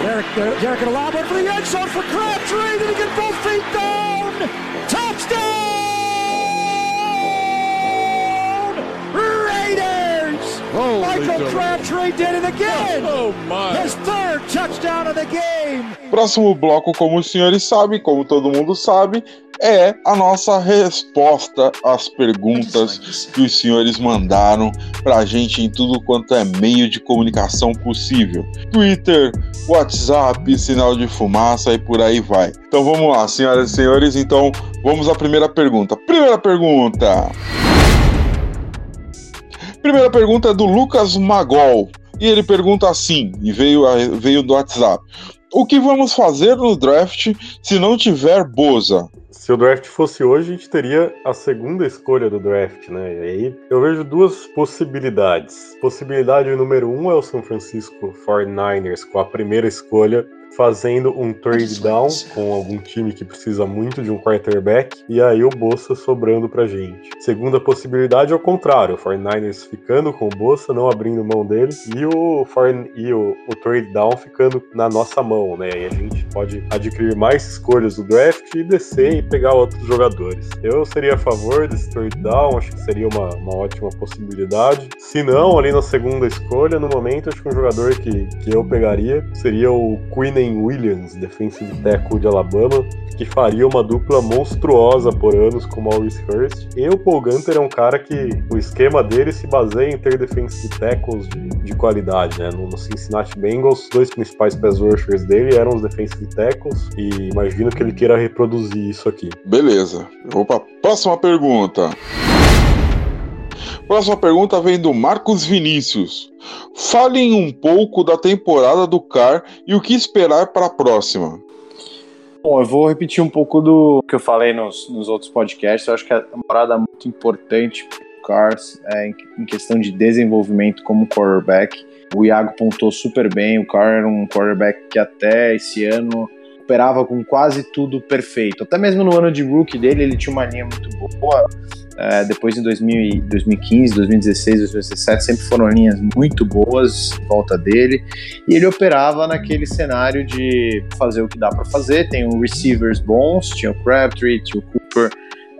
Michael Crabtree did it again. Oh my. His third touchdown of the game. Próximo bloco, como os senhores sabem, como todo mundo sabe, é a nossa resposta às perguntas que os senhores mandaram pra gente em tudo quanto é meio de comunicação possível. Twitter, WhatsApp, sinal de fumaça e por aí vai. Então vamos lá, senhoras e senhores, então vamos à primeira pergunta. Primeira pergunta. Primeira pergunta é do Lucas Magol. E ele pergunta assim, e veio, veio do WhatsApp. O que vamos fazer no draft se não tiver Boza? Se o draft fosse hoje, a gente teria a segunda escolha do draft, né? E aí eu vejo duas possibilidades. Possibilidade número um é o São Francisco 49ers com a primeira escolha fazendo um trade down com algum time que precisa muito de um quarterback e aí o Bolsa sobrando pra gente. Segunda possibilidade é o contrário, o 49ers ficando com o Bolsa, não abrindo mão dele e o, e o, o trade down ficando na nossa mão, né? E a gente pode adquirir mais escolhas do draft e descer e pegar outros jogadores. Eu seria a favor desse trade down, acho que seria uma, uma ótima possibilidade. Se não, ali na segunda escolha, no momento, acho que um jogador que, que eu pegaria seria o Queen Williams, defensive tackle de Alabama, que faria uma dupla monstruosa por anos com Maurice Hurst. E o Paul Gunter é um cara que o esquema dele se baseia em ter defensive tackles de, de qualidade, né? No, no, Cincinnati Bengals, dois principais pass rushers dele eram os defensive tackles e imagino que ele queira reproduzir isso aqui. Beleza. Vou para próxima pergunta. Próxima pergunta vem do Marcos Vinícius. Falem um pouco da temporada do CAR e o que esperar para a próxima. Bom, eu vou repetir um pouco do que eu falei nos, nos outros podcasts. Eu acho que a temporada é muito importante para o Cars é, em, questão de desenvolvimento como quarterback. O Iago pontou super bem. O Carr era um quarterback que até esse ano operava com quase tudo perfeito. Até mesmo no ano de rookie dele, ele tinha uma linha muito boa. É, depois em 2000, 2015, 2016, 2017 sempre foram linhas muito boas em volta dele e ele operava naquele cenário de fazer o que dá para fazer. Tem o receivers bons, tinha o Crabtree, tinha o Cooper,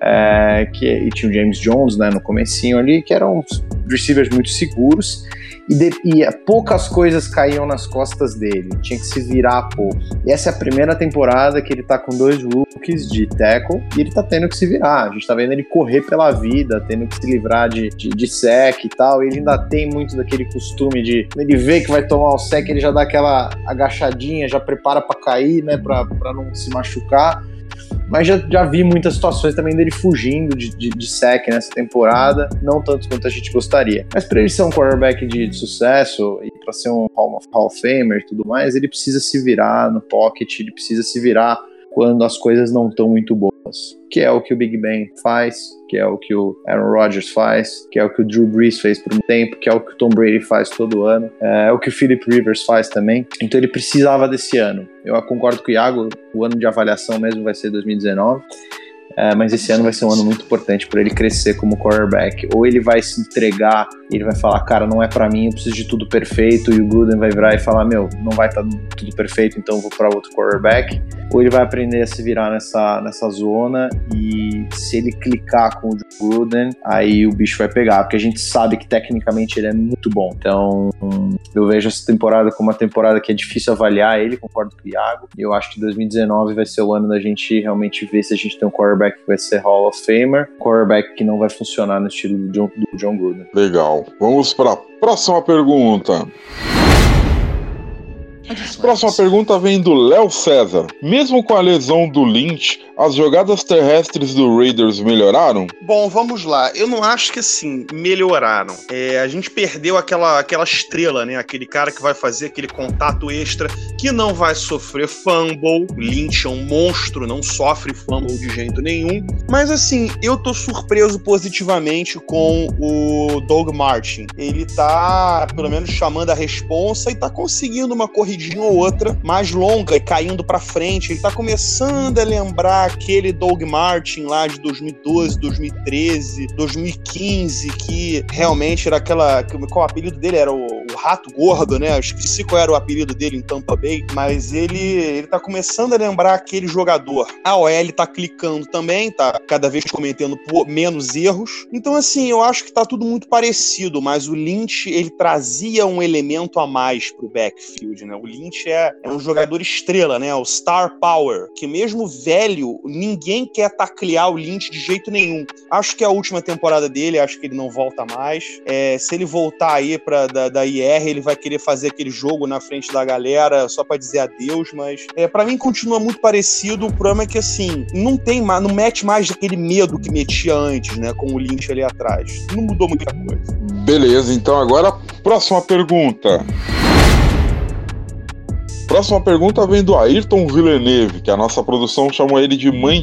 é, que, e tinha o James Jones né, no comecinho ali, que eram receivers muito seguros e, de, e, poucas coisas caíam nas costas dele, tinha que se virar pouco. E essa é a primeira temporada que ele tá com dois rookies de tackle e ele tá tendo que se virar. A gente tá vendo ele correr pela vida, tendo que se livrar de, de, de sec e tal. E ele ainda tem muito daquele costume de ele vê que vai tomar o sec, ele já dá aquela agachadinha, já prepara para cair, né, para não se machucar. Mas já, já vi muitas situações também dele fugindo de, de, de sec nessa temporada, não tanto quanto a gente gostaria. Mas para ele ser um quarterback de, de sucesso e para ser um Hall of, Hall of Famer e tudo mais, ele precisa se virar no pocket, ele precisa se virar quando as coisas não estão muito boas, que é o que o Big Ben faz, que é o que o Aaron Rodgers faz, que é o que o Drew Brees fez por um tempo, que é o que o Tom Brady faz todo ano, é o que o Philip Rivers faz também. Então ele precisava desse ano. Eu concordo com o Iago, o ano de avaliação mesmo vai ser 2019. É, mas esse ano vai ser um ano muito importante para ele crescer como quarterback. Ou ele vai se entregar ele vai falar, cara, não é para mim, eu preciso de tudo perfeito, e o Gruden vai virar e falar, meu, não vai estar tá tudo perfeito, então eu vou para outro quarterback. Ou ele vai aprender a se virar nessa, nessa zona e se ele clicar com o Gruden, aí o bicho vai pegar, porque a gente sabe que tecnicamente ele é muito bom. Então, eu vejo essa temporada como uma temporada que é difícil avaliar ele, concordo com o Iago. E eu acho que 2019 vai ser o ano da gente realmente ver se a gente tem um quarterback que vai ser Hall of Famer, quarterback que não vai funcionar no estilo do John, do John Gruden. Legal. Vamos para a próxima pergunta. Próxima pergunta vem do Léo César. Mesmo com a lesão do Lynch, as jogadas terrestres do Raiders melhoraram? Bom, vamos lá. Eu não acho que assim, melhoraram. É, a gente perdeu aquela, aquela estrela, né? Aquele cara que vai fazer aquele contato extra, que não vai sofrer fumble. O Lynch é um monstro, não sofre fumble de jeito nenhum. Mas assim, eu tô surpreso positivamente com o Doug Martin. Ele tá, pelo menos, chamando a responsa e tá conseguindo uma corridinha ou outra mais longa e caindo para frente. Ele tá começando a lembrar aquele Doug Martin lá de 2012, 2013, 2015, que realmente era aquela. Qual o apelido dele? Era o, Rato Gordo, né? Eu esqueci qual era o apelido dele em Tampa Bay, mas ele, ele tá começando a lembrar aquele jogador. A OL tá clicando também, tá cada vez cometendo menos erros. Então, assim, eu acho que tá tudo muito parecido, mas o Lynch, ele trazia um elemento a mais pro backfield, né? O Lynch é, é um jogador estrela, né? O star power, que mesmo velho, ninguém quer taclear o Lynch de jeito nenhum. Acho que é a última temporada dele, acho que ele não volta mais. É, se ele voltar aí pra, da, da Ele vai querer fazer aquele jogo na frente da galera só para dizer adeus, mas é, para mim continua muito parecido. O problema é que assim, não tem mais, não mete mais aquele medo que metia antes, né? Com o Lynch ali atrás. Não mudou muita coisa. Beleza, então agora próxima pergunta. Próxima pergunta vem do Ayrton Villeneuve, que a nossa produção chamou ele de Mãe.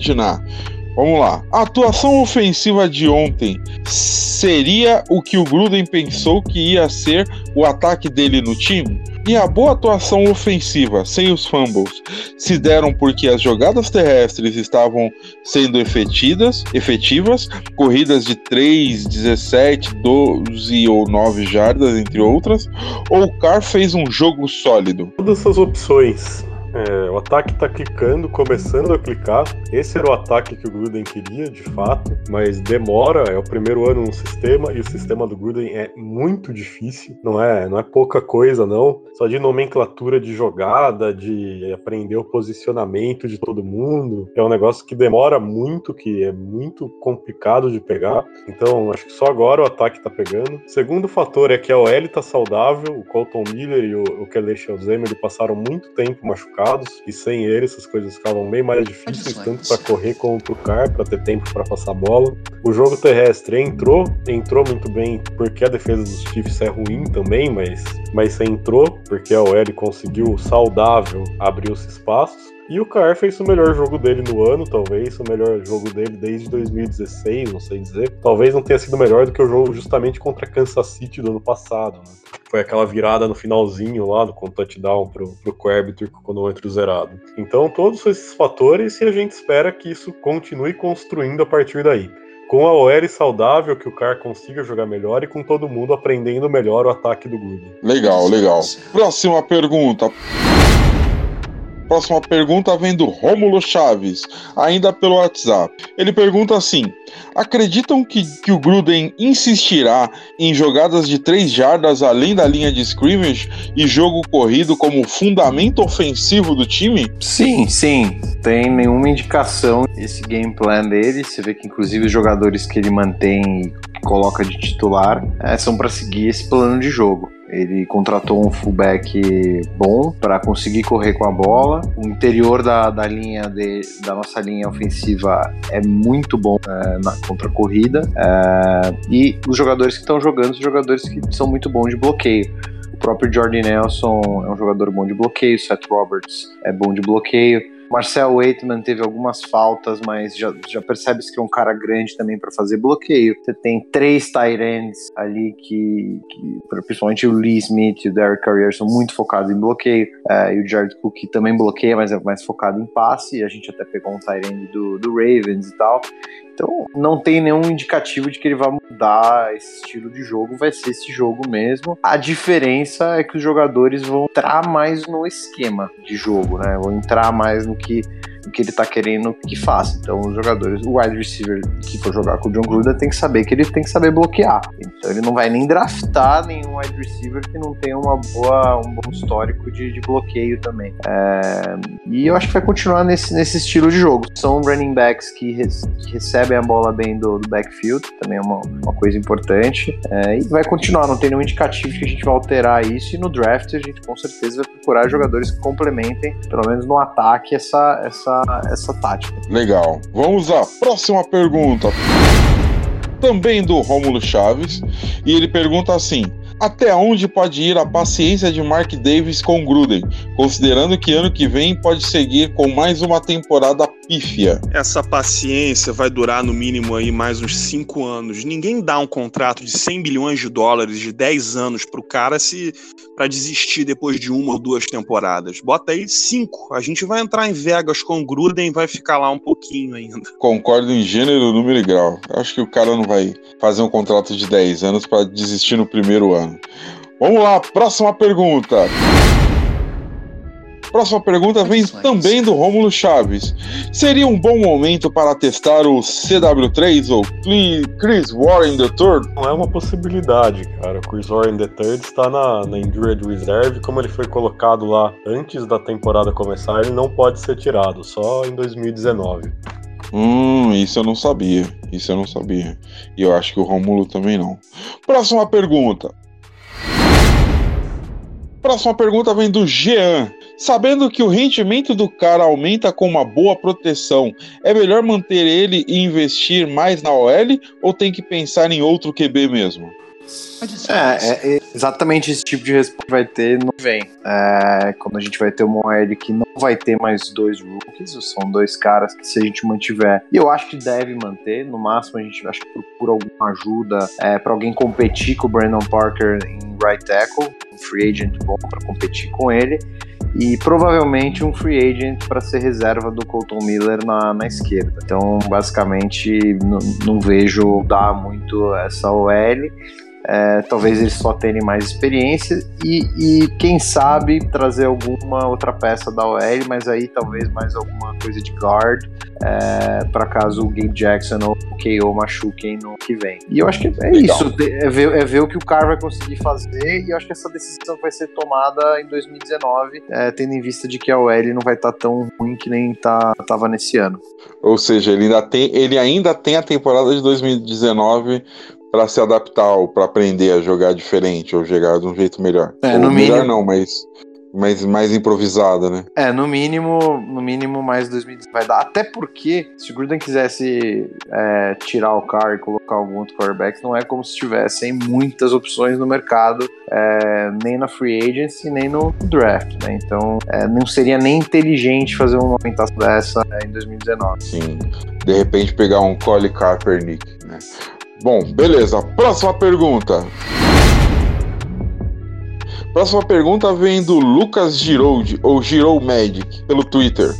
Vamos lá. A atuação ofensiva de ontem seria o que o Gruden pensou que ia ser o ataque dele no time? E a boa atuação ofensiva, sem os fumbles, se deram porque as jogadas terrestres estavam sendo efetivas, efetivas corridas de 3, 17, 12 ou 9 jardas, entre outras, ou o Carr fez um jogo sólido? Todas essas opções é, o ataque tá clicando, começando a clicar. Esse era o ataque que o Gruden queria, de fato, mas demora. É o primeiro ano no sistema e o sistema do Gruden é muito difícil. Não é, não é pouca coisa, não. Só de nomenclatura de jogada, de aprender o posicionamento de todo mundo. É um negócio que demora muito, que é muito complicado de pegar. Então, acho que só agora o ataque tá pegando. Segundo fator é que a OL tá saudável. O Colton Miller e o, o Kelly Shalzem, passaram muito tempo machucados e sem ele essas coisas ficavam bem mais difíceis, tanto para correr quanto o car, para ter tempo para passar a bola. O jogo terrestre entrou, entrou muito bem porque a defesa dos Chiefs é ruim também, mas, mas entrou porque a OL conseguiu saudável abrir os espaços. E o Carr fez o melhor jogo dele no ano, talvez, o melhor jogo dele desde 2016, não sei dizer. Talvez não tenha sido melhor do que o jogo justamente contra Kansas City do ano passado, né? Foi aquela virada no finalzinho lá, com o touchdown pro, pro Corbett cronômetro zerado. Então, todos esses fatores e a gente espera que isso continue construindo a partir daí com a OL saudável, que o Carr consiga jogar melhor e com todo mundo aprendendo melhor o ataque do Gruden. Legal, legal. Próxima pergunta. Próxima pergunta vem do Rômulo Chaves, ainda pelo WhatsApp. Ele pergunta assim: acreditam que, que o Gruden insistirá em jogadas de três jardas além da linha de scrimmage e jogo corrido como fundamento ofensivo do time? Sim, sim. Tem nenhuma indicação esse game plan dele. Você vê que inclusive os jogadores que ele mantém e coloca de titular é, são para seguir esse plano de jogo. Ele contratou um fullback bom para conseguir correr com a bola. O interior da, da linha de, da nossa linha ofensiva é muito bom é, na contra corrida. É, e os jogadores que estão jogando são jogadores que são muito bons de bloqueio. O próprio Jordan Nelson é um jogador bom de bloqueio, Seth Roberts é bom de bloqueio. Marcel Waitman teve algumas faltas, mas já, já percebe-se que é um cara grande também para fazer bloqueio. Você tem três tight ends ali que, que, principalmente o Lee Smith e o Derek Carrier são muito focados em bloqueio. É, e o Jared Cook também bloqueia, mas é mais focado em passe. A gente até pegou um tight end do, do Ravens e tal. Então, não tem nenhum indicativo de que ele vai mudar esse estilo de jogo, vai ser esse jogo mesmo. A diferença é que os jogadores vão entrar mais no esquema de jogo, né? Vão entrar mais no que o que ele tá querendo que faça. Então, os jogadores, o wide receiver que for jogar com o John Gruden tem que saber que ele tem que saber bloquear. Então, ele não vai nem draftar nenhum wide receiver que não tenha uma boa, um bom histórico de, de bloqueio também. É, e eu acho que vai continuar nesse, nesse estilo de jogo. São running backs que, res, que recebem a bola bem do, do backfield, também é uma, uma coisa importante. É, e vai continuar, não tem nenhum indicativo que a gente vai alterar isso. E no draft a gente com certeza vai procurar jogadores que complementem, pelo menos no ataque, essa, essa, essa tática. Legal. Vamos à próxima pergunta. Também do Rômulo Chaves. E ele pergunta assim: até onde pode ir a paciência de Mark Davis com Gruden, considerando que ano que vem pode seguir com mais uma temporada pífia? Essa paciência vai durar no mínimo aí mais uns 5 anos. Ninguém dá um contrato de 100 bilhões de dólares de 10 anos pro cara se para desistir depois de uma ou duas temporadas. Bota aí 5. A gente vai entrar em Vegas com Gruden e vai ficar lá um pouquinho ainda. Concordo em gênero, número e grau. Acho que o cara não vai fazer um contrato de 10 anos para desistir no primeiro ano. Vamos lá, próxima pergunta. Próxima pergunta vem também do Rômulo Chaves. Seria um bom momento para testar o CW3 ou Chris Warren III? Não é uma possibilidade, cara. O Chris Warren III está na, na Injured Reserve. Como ele foi colocado lá antes da temporada começar, ele não pode ser tirado, só em 2019. Hum, isso eu não sabia. Isso eu não sabia. E eu acho que o Rômulo também não. Próxima pergunta. Próxima pergunta vem do Jean. Sabendo que o rendimento do cara aumenta com uma boa proteção, é melhor manter ele e investir mais na OL ou tem que pensar em outro QB mesmo? É, é, exatamente esse tipo de resposta vai ter no vem. É, quando a gente vai ter uma OL que não vai ter mais dois rookies, são dois caras que se a gente mantiver, e eu acho que deve manter, no máximo a gente acho que procura alguma ajuda é, para alguém competir com o Brandon Parker em right tackle, um free agent bom para competir com ele e provavelmente um free agent para ser reserva do Colton Miller na, na esquerda. Então, basicamente, não vejo dar muito essa OL. É, talvez eles só tenham mais experiência e, e, quem sabe trazer alguma outra peça da OL, mas aí talvez mais alguma coisa de guard é, para caso o Gabe Jackson ou o KO machuquem no que vem. E eu acho que é Legal. isso, é ver, é ver, o que o cara vai conseguir fazer e eu acho que essa decisão vai ser tomada em 2019, é, tendo em vista de que a OL não vai estar tá tão ruim que nem tá, tava nesse ano. Ou seja, ele ainda tem, ele ainda tem a temporada de 2019 para se adaptar ou para aprender a jogar diferente ou jogar de um jeito melhor. É, ou no melhor mínimo... não, mas mais, mais improvisada, né? É, no mínimo, no mínimo mais 2019 vai dar. Até porque, se o Gruden quisesse é, tirar o carro e colocar algum outro quarterback, não é como se tivessem muitas opções no mercado, é, nem na free agency, nem no draft, né? Então, é, não seria nem inteligente fazer uma aumentação dessa é, em 2019. Sim. De repente pegar um Cole Kaepernick, né? Bom, beleza. Próxima pergunta. Próxima pergunta vem do Lucas Giroud, ou Girou Magic, pelo Twitter.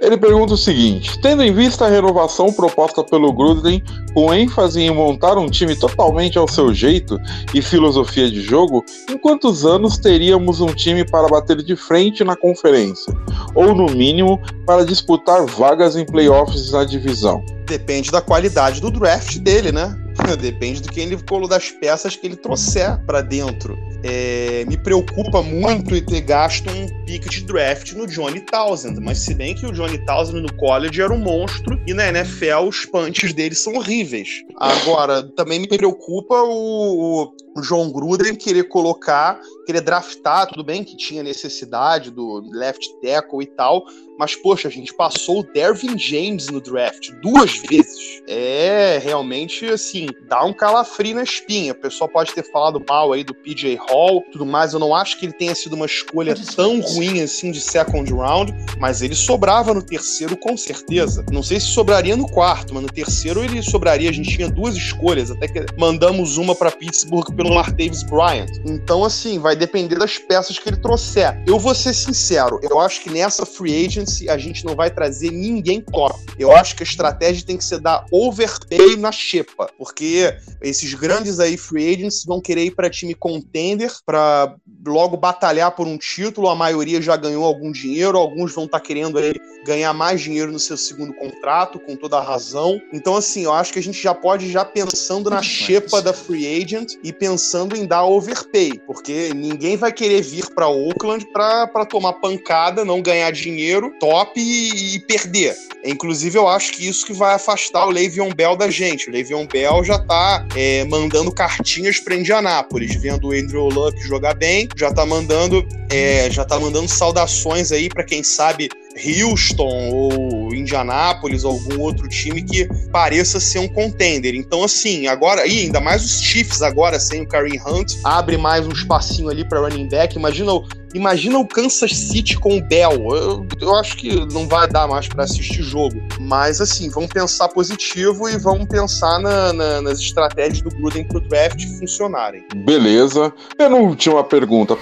Ele pergunta o seguinte: tendo em vista a renovação proposta pelo Gruden, com ênfase em montar um time totalmente ao seu jeito e filosofia de jogo, em quantos anos teríamos um time para bater de frente na conferência? Ou, no mínimo, para disputar vagas em playoffs na divisão? Depende da qualidade do draft dele, né? Depende do que ele das peças que ele trouxer para dentro. É, me preocupa muito ter gasto um pick de draft no Johnny Townsend, mas se bem que o Johnny Townsend no college era um monstro e na NFL os punches dele são horríveis. Agora, também me preocupa o, o John Gruden querer colocar, querer draftar, tudo bem que tinha necessidade do left tackle e tal, mas, poxa, a gente passou o Dervin James no draft duas vezes. É realmente assim, dá um calafrio na espinha. O pessoal pode ter falado mal aí do PJ Hall, tudo mais. Eu não acho que ele tenha sido uma escolha tão ruim assim de second round, mas ele sobrava no terceiro com certeza. Não sei se sobraria no quarto, mas no terceiro ele sobraria. A gente tinha duas escolhas, até que mandamos uma para Pittsburgh pelo Martavis Bryant. Então, assim, vai depender das peças que ele trouxer. Eu vou ser sincero, eu acho que nessa free agency a gente não vai trazer ninguém top. Eu acho que a estratégia tem que ser dar overpay na xepa, porque esses grandes aí free agents vão querer ir para time contender para logo batalhar por um título. A maioria já ganhou algum dinheiro, alguns vão estar tá querendo aí ganhar mais dinheiro no seu segundo contrato, com toda a razão. Então, assim, eu acho que a gente já pode já pensando na xepa da free agent e pensando em dar overpay, porque ninguém vai querer vir para Oakland para tomar pancada, não ganhar dinheiro top e, e, perder. Inclusive, eu acho que isso que vai afastar o Le'Veon Bell da gente. O Le'Veon Bell já tá é, mandando cartinhas para Indianápolis, vendo o Andrew Luck jogar bem já tá mandando, é, já tá mandando saudações aí para quem sabe Houston ou Indianápolis ou algum outro time que pareça ser um contender. Então, assim, agora, e ainda mais os Chiefs agora sem o Kareem Hunt, abre mais um espacinho ali para running back. Imagina o, imagina o Kansas City com o Bell. Eu, eu acho que não vai dar mais para assistir jogo. Mas, assim, vamos pensar positivo e vamos pensar na, na, nas estratégias do Gruden pro draft funcionarem. Beleza. Penúltima pergunta.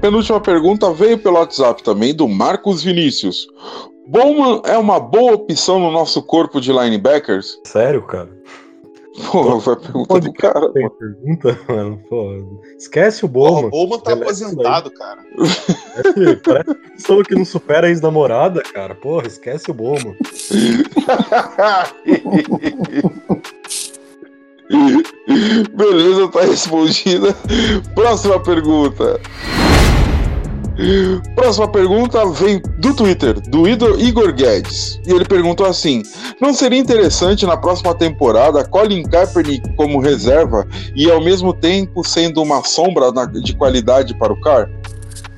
Penúltima pergunta veio pelo WhatsApp também do Marcos Vinícius. Bowman é uma boa opção no nosso corpo de linebackers? Sério, cara? Pô, foi a pergunta Pode do cara. Tem mano. pergunta, mano. Pô, esquece o Bowman. o Bowman tá Deleta aposentado, cara. <laughs> Parece, parece pessoa que não supera a ex-namorada, cara. Porra, esquece o Bowman. <laughs> Beleza, tá respondida. Próxima pergunta. Próxima pergunta vem do Twitter, do Igor Guedes. E ele perguntou assim: Não seria interessante na próxima temporada Colin Kaepernick como reserva e ao mesmo tempo sendo uma sombra de qualidade para o Car?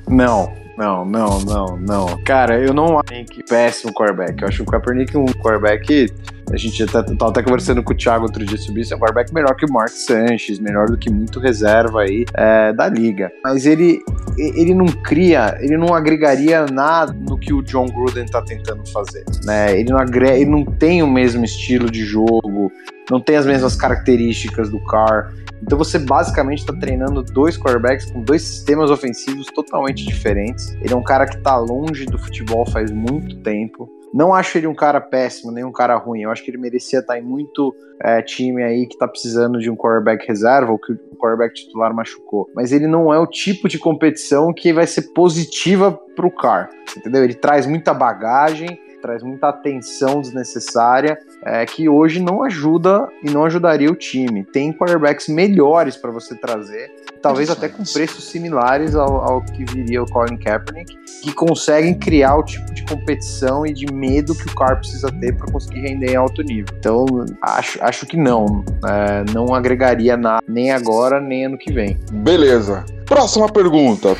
Não, não, não, não, não. Cara, eu não acho que péssimo quarterback. Eu acho o Kaepernick um quarterback. A gente até, tava até conversando com o Thiago outro dia sobre isso. É um quarterback melhor que o Mark Sanchez, melhor do que muito reserva aí é, da liga. Mas ele, ele não cria, ele não agregaria nada no que o John Gruden tá tentando fazer. Né? Ele, não agrega, ele não tem o mesmo estilo de jogo, não tem as mesmas características do Carr. Então você basicamente está treinando dois quarterbacks com dois sistemas ofensivos totalmente diferentes. Ele é um cara que está longe do futebol faz muito tempo. Não acho ele um cara péssimo, nem um cara ruim. Eu acho que ele merecia estar em muito é, time aí que tá precisando de um quarterback reserva ou que o quarterback titular machucou. Mas ele não é o tipo de competição que vai ser positiva pro Carr. Entendeu? Ele traz muita bagagem, traz muita atenção desnecessária, é, que hoje não ajuda e não ajudaria o time. Tem quarterbacks melhores para você trazer, talvez até com preços similares ao, ao que viria o Colin Kaepernick, que conseguem criar o tipo de competição e de medo que o Carr precisa ter para conseguir render em alto nível. Então, acho, acho que não. É, não agregaria nada, nem agora, nem ano que vem. Beleza. Próxima pergunta.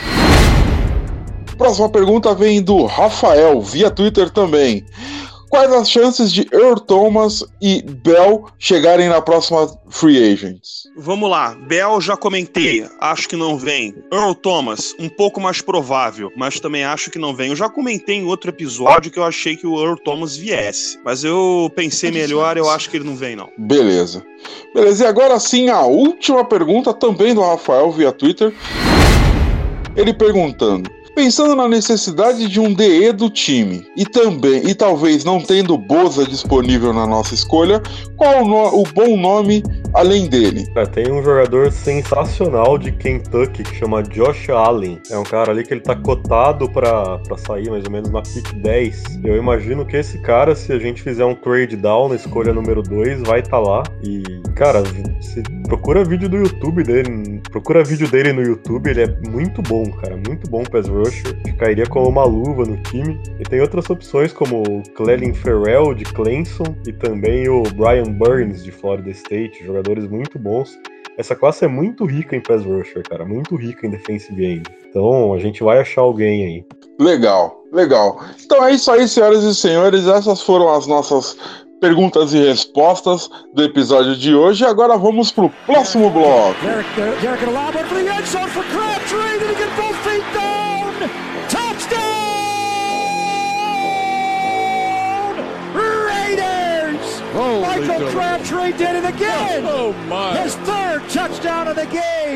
Próxima pergunta vem do Rafael, via Twitter também. Quais as chances de Earl Thomas e Bell chegarem na próxima Free Agents? Vamos lá, Bell já comentei, acho que não vem. Earl Thomas, um pouco mais provável, mas também acho que não vem. Eu já comentei em outro episódio que eu achei que o Earl Thomas viesse, mas eu pensei melhor, eu acho que ele não vem não. Beleza. Beleza, e agora sim a última pergunta também do Rafael via Twitter. Ele perguntando: Pensando na necessidade de um DE do time e também e talvez não tendo Boza disponível na nossa escolha, qual o, o bom nome além dele? Cara, tem um jogador sensacional de Kentucky que chama Josh Allen. É um cara ali que ele tá cotado pra sair mais ou menos na pick 10. Eu imagino que esse cara, se a gente fizer um trade down na escolha número 2, vai estar tá lá. E, cara, se procura vídeo do YouTube dele. Procura vídeo dele no YouTube, ele é muito bom, cara. Muito bom pass rusher. Cairia como uma luva no time. E tem outras opções como o Clelin Ferrell de Clemson e também o Brian Burns de Florida State, jogadores muito bons. Essa classe é muito rica em pass rusher, cara, muito rica em defensive end. Então a gente vai achar alguém aí. Legal, legal. Então é isso aí, senhoras e senhores. Essas foram as nossas perguntas e respostas do episódio de hoje. Agora vamos pro próximo bloco.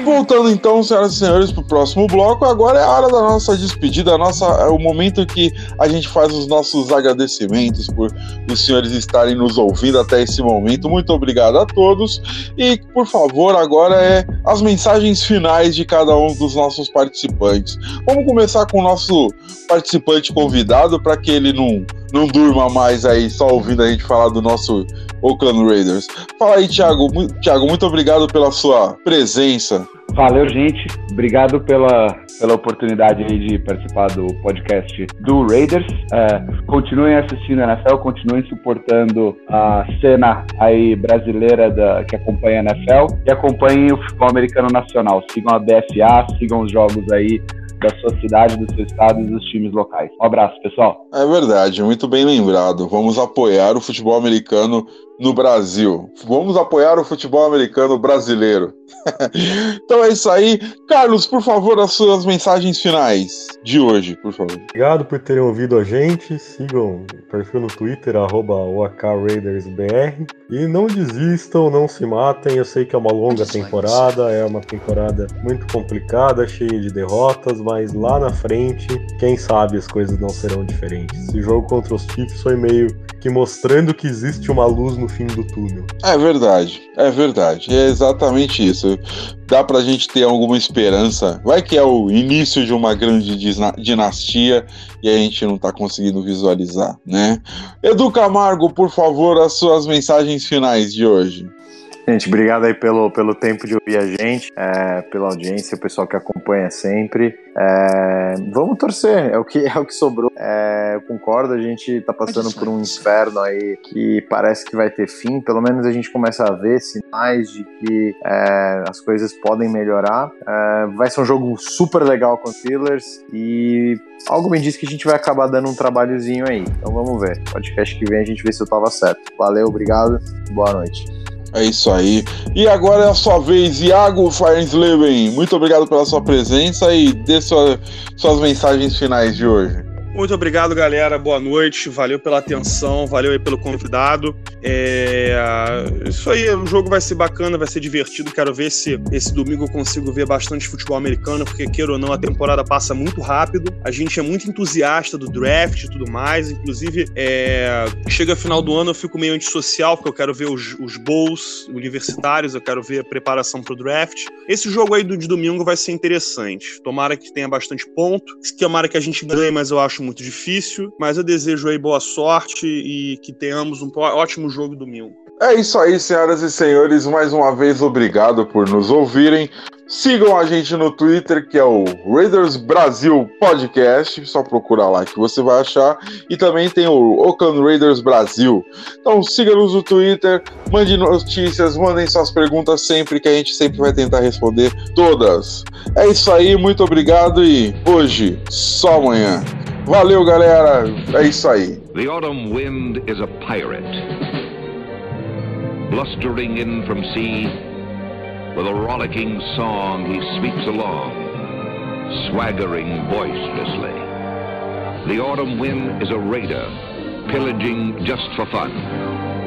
Voltando então, senhoras e senhores, pro próximo bloco. Agora é a hora da nossa despedida, a nossa, é o momento que a gente faz os nossos agradecimentos por os senhores estarem nos ouvindo até esse momento. Muito obrigado a todos. E, por favor, agora é as mensagens finais de cada um dos nossos participantes. Vamos começar com o nosso participante convidado para que ele não, não durma mais aí só ouvindo a gente falar do nosso Oakland Raiders. Fala aí, Thiago. Thiago, muito obrigado pela sua presença Valeu, gente. Obrigado pela, pela oportunidade de participar do podcast do Raiders. É, continuem assistindo a NFL, continuem suportando a cena aí brasileira da, que acompanha a NFL e acompanhem o futebol americano nacional. Sigam a BFA, sigam os jogos aí da sua cidade, do seu estado e dos times locais. Um abraço, pessoal. É verdade, muito bem lembrado. Vamos apoiar o futebol americano no Brasil. Vamos apoiar o futebol americano brasileiro. <laughs> então é isso aí. Carlos, por favor, as suas mensagens finais de hoje, por favor. Obrigado por terem ouvido a gente. Sigam o perfil no Twitter, OAKRaidersBR. E não desistam, não se matem. Eu sei que é uma longa temporada, é uma temporada muito complicada, cheia de derrotas, mas lá na frente, quem sabe as coisas não serão diferentes. Esse jogo contra os Chiefs foi meio que mostrando que existe uma luz no fim do túnel. É verdade, é verdade. É exatamente isso. Dá pra gente ter alguma esperança. Vai que é o início de uma grande dinastia e a gente não tá conseguindo visualizar, né? Edu Camargo, por favor, as suas mensagens finais de hoje. Gente, obrigado aí pelo, pelo tempo de ouvir a gente, é, pela audiência, o pessoal que acompanha sempre. É, vamos torcer, é o que, é o que sobrou. É, eu concordo, a gente tá passando por um inferno aí que parece que vai ter fim. Pelo menos a gente começa a ver sinais de que é, as coisas podem melhorar. É, vai ser um jogo super legal com Steelers e algo me diz que a gente vai acabar dando um trabalhozinho aí. Então vamos ver. Podcast que vem a gente vê se eu tava certo. Valeu, obrigado, boa noite. É isso aí. E agora é a sua vez, Iago Feinsleben. Muito obrigado pela sua presença e dê sua, suas mensagens finais de hoje. Muito obrigado, galera. Boa noite. Valeu pela atenção, valeu aí pelo convidado. É... Isso aí, o jogo vai ser bacana, vai ser divertido. Quero ver se esse domingo eu consigo ver bastante futebol americano, porque, queira ou não, a temporada passa muito rápido. A gente é muito entusiasta do draft e tudo mais. Inclusive, é... chega final do ano, eu fico meio antissocial, porque eu quero ver os, os bowls universitários, eu quero ver a preparação para o draft. Esse jogo aí do, de domingo vai ser interessante. Tomara que tenha bastante ponto. Tomara que a gente ganhe, mas eu acho muito difícil, mas eu desejo aí boa sorte e que tenhamos um ótimo jogo domingo. É isso aí, senhoras e senhores. Mais uma vez, obrigado por nos ouvirem. Sigam a gente no Twitter, que é o Raiders Brasil Podcast. Só procurar lá que você vai achar. E também tem o Oakland Raiders Brasil. Então siga-nos no Twitter, mande notícias, mandem suas perguntas sempre, que a gente sempre vai tentar responder todas. É isso aí, muito obrigado e hoje, só amanhã. Valeu, galera. É isso aí. The autumn wind is a pirate. Blustering in from sea, with a rollicking song he sweeps along, swaggering boisterously. The autumn wind is a raider, pillaging just for fun.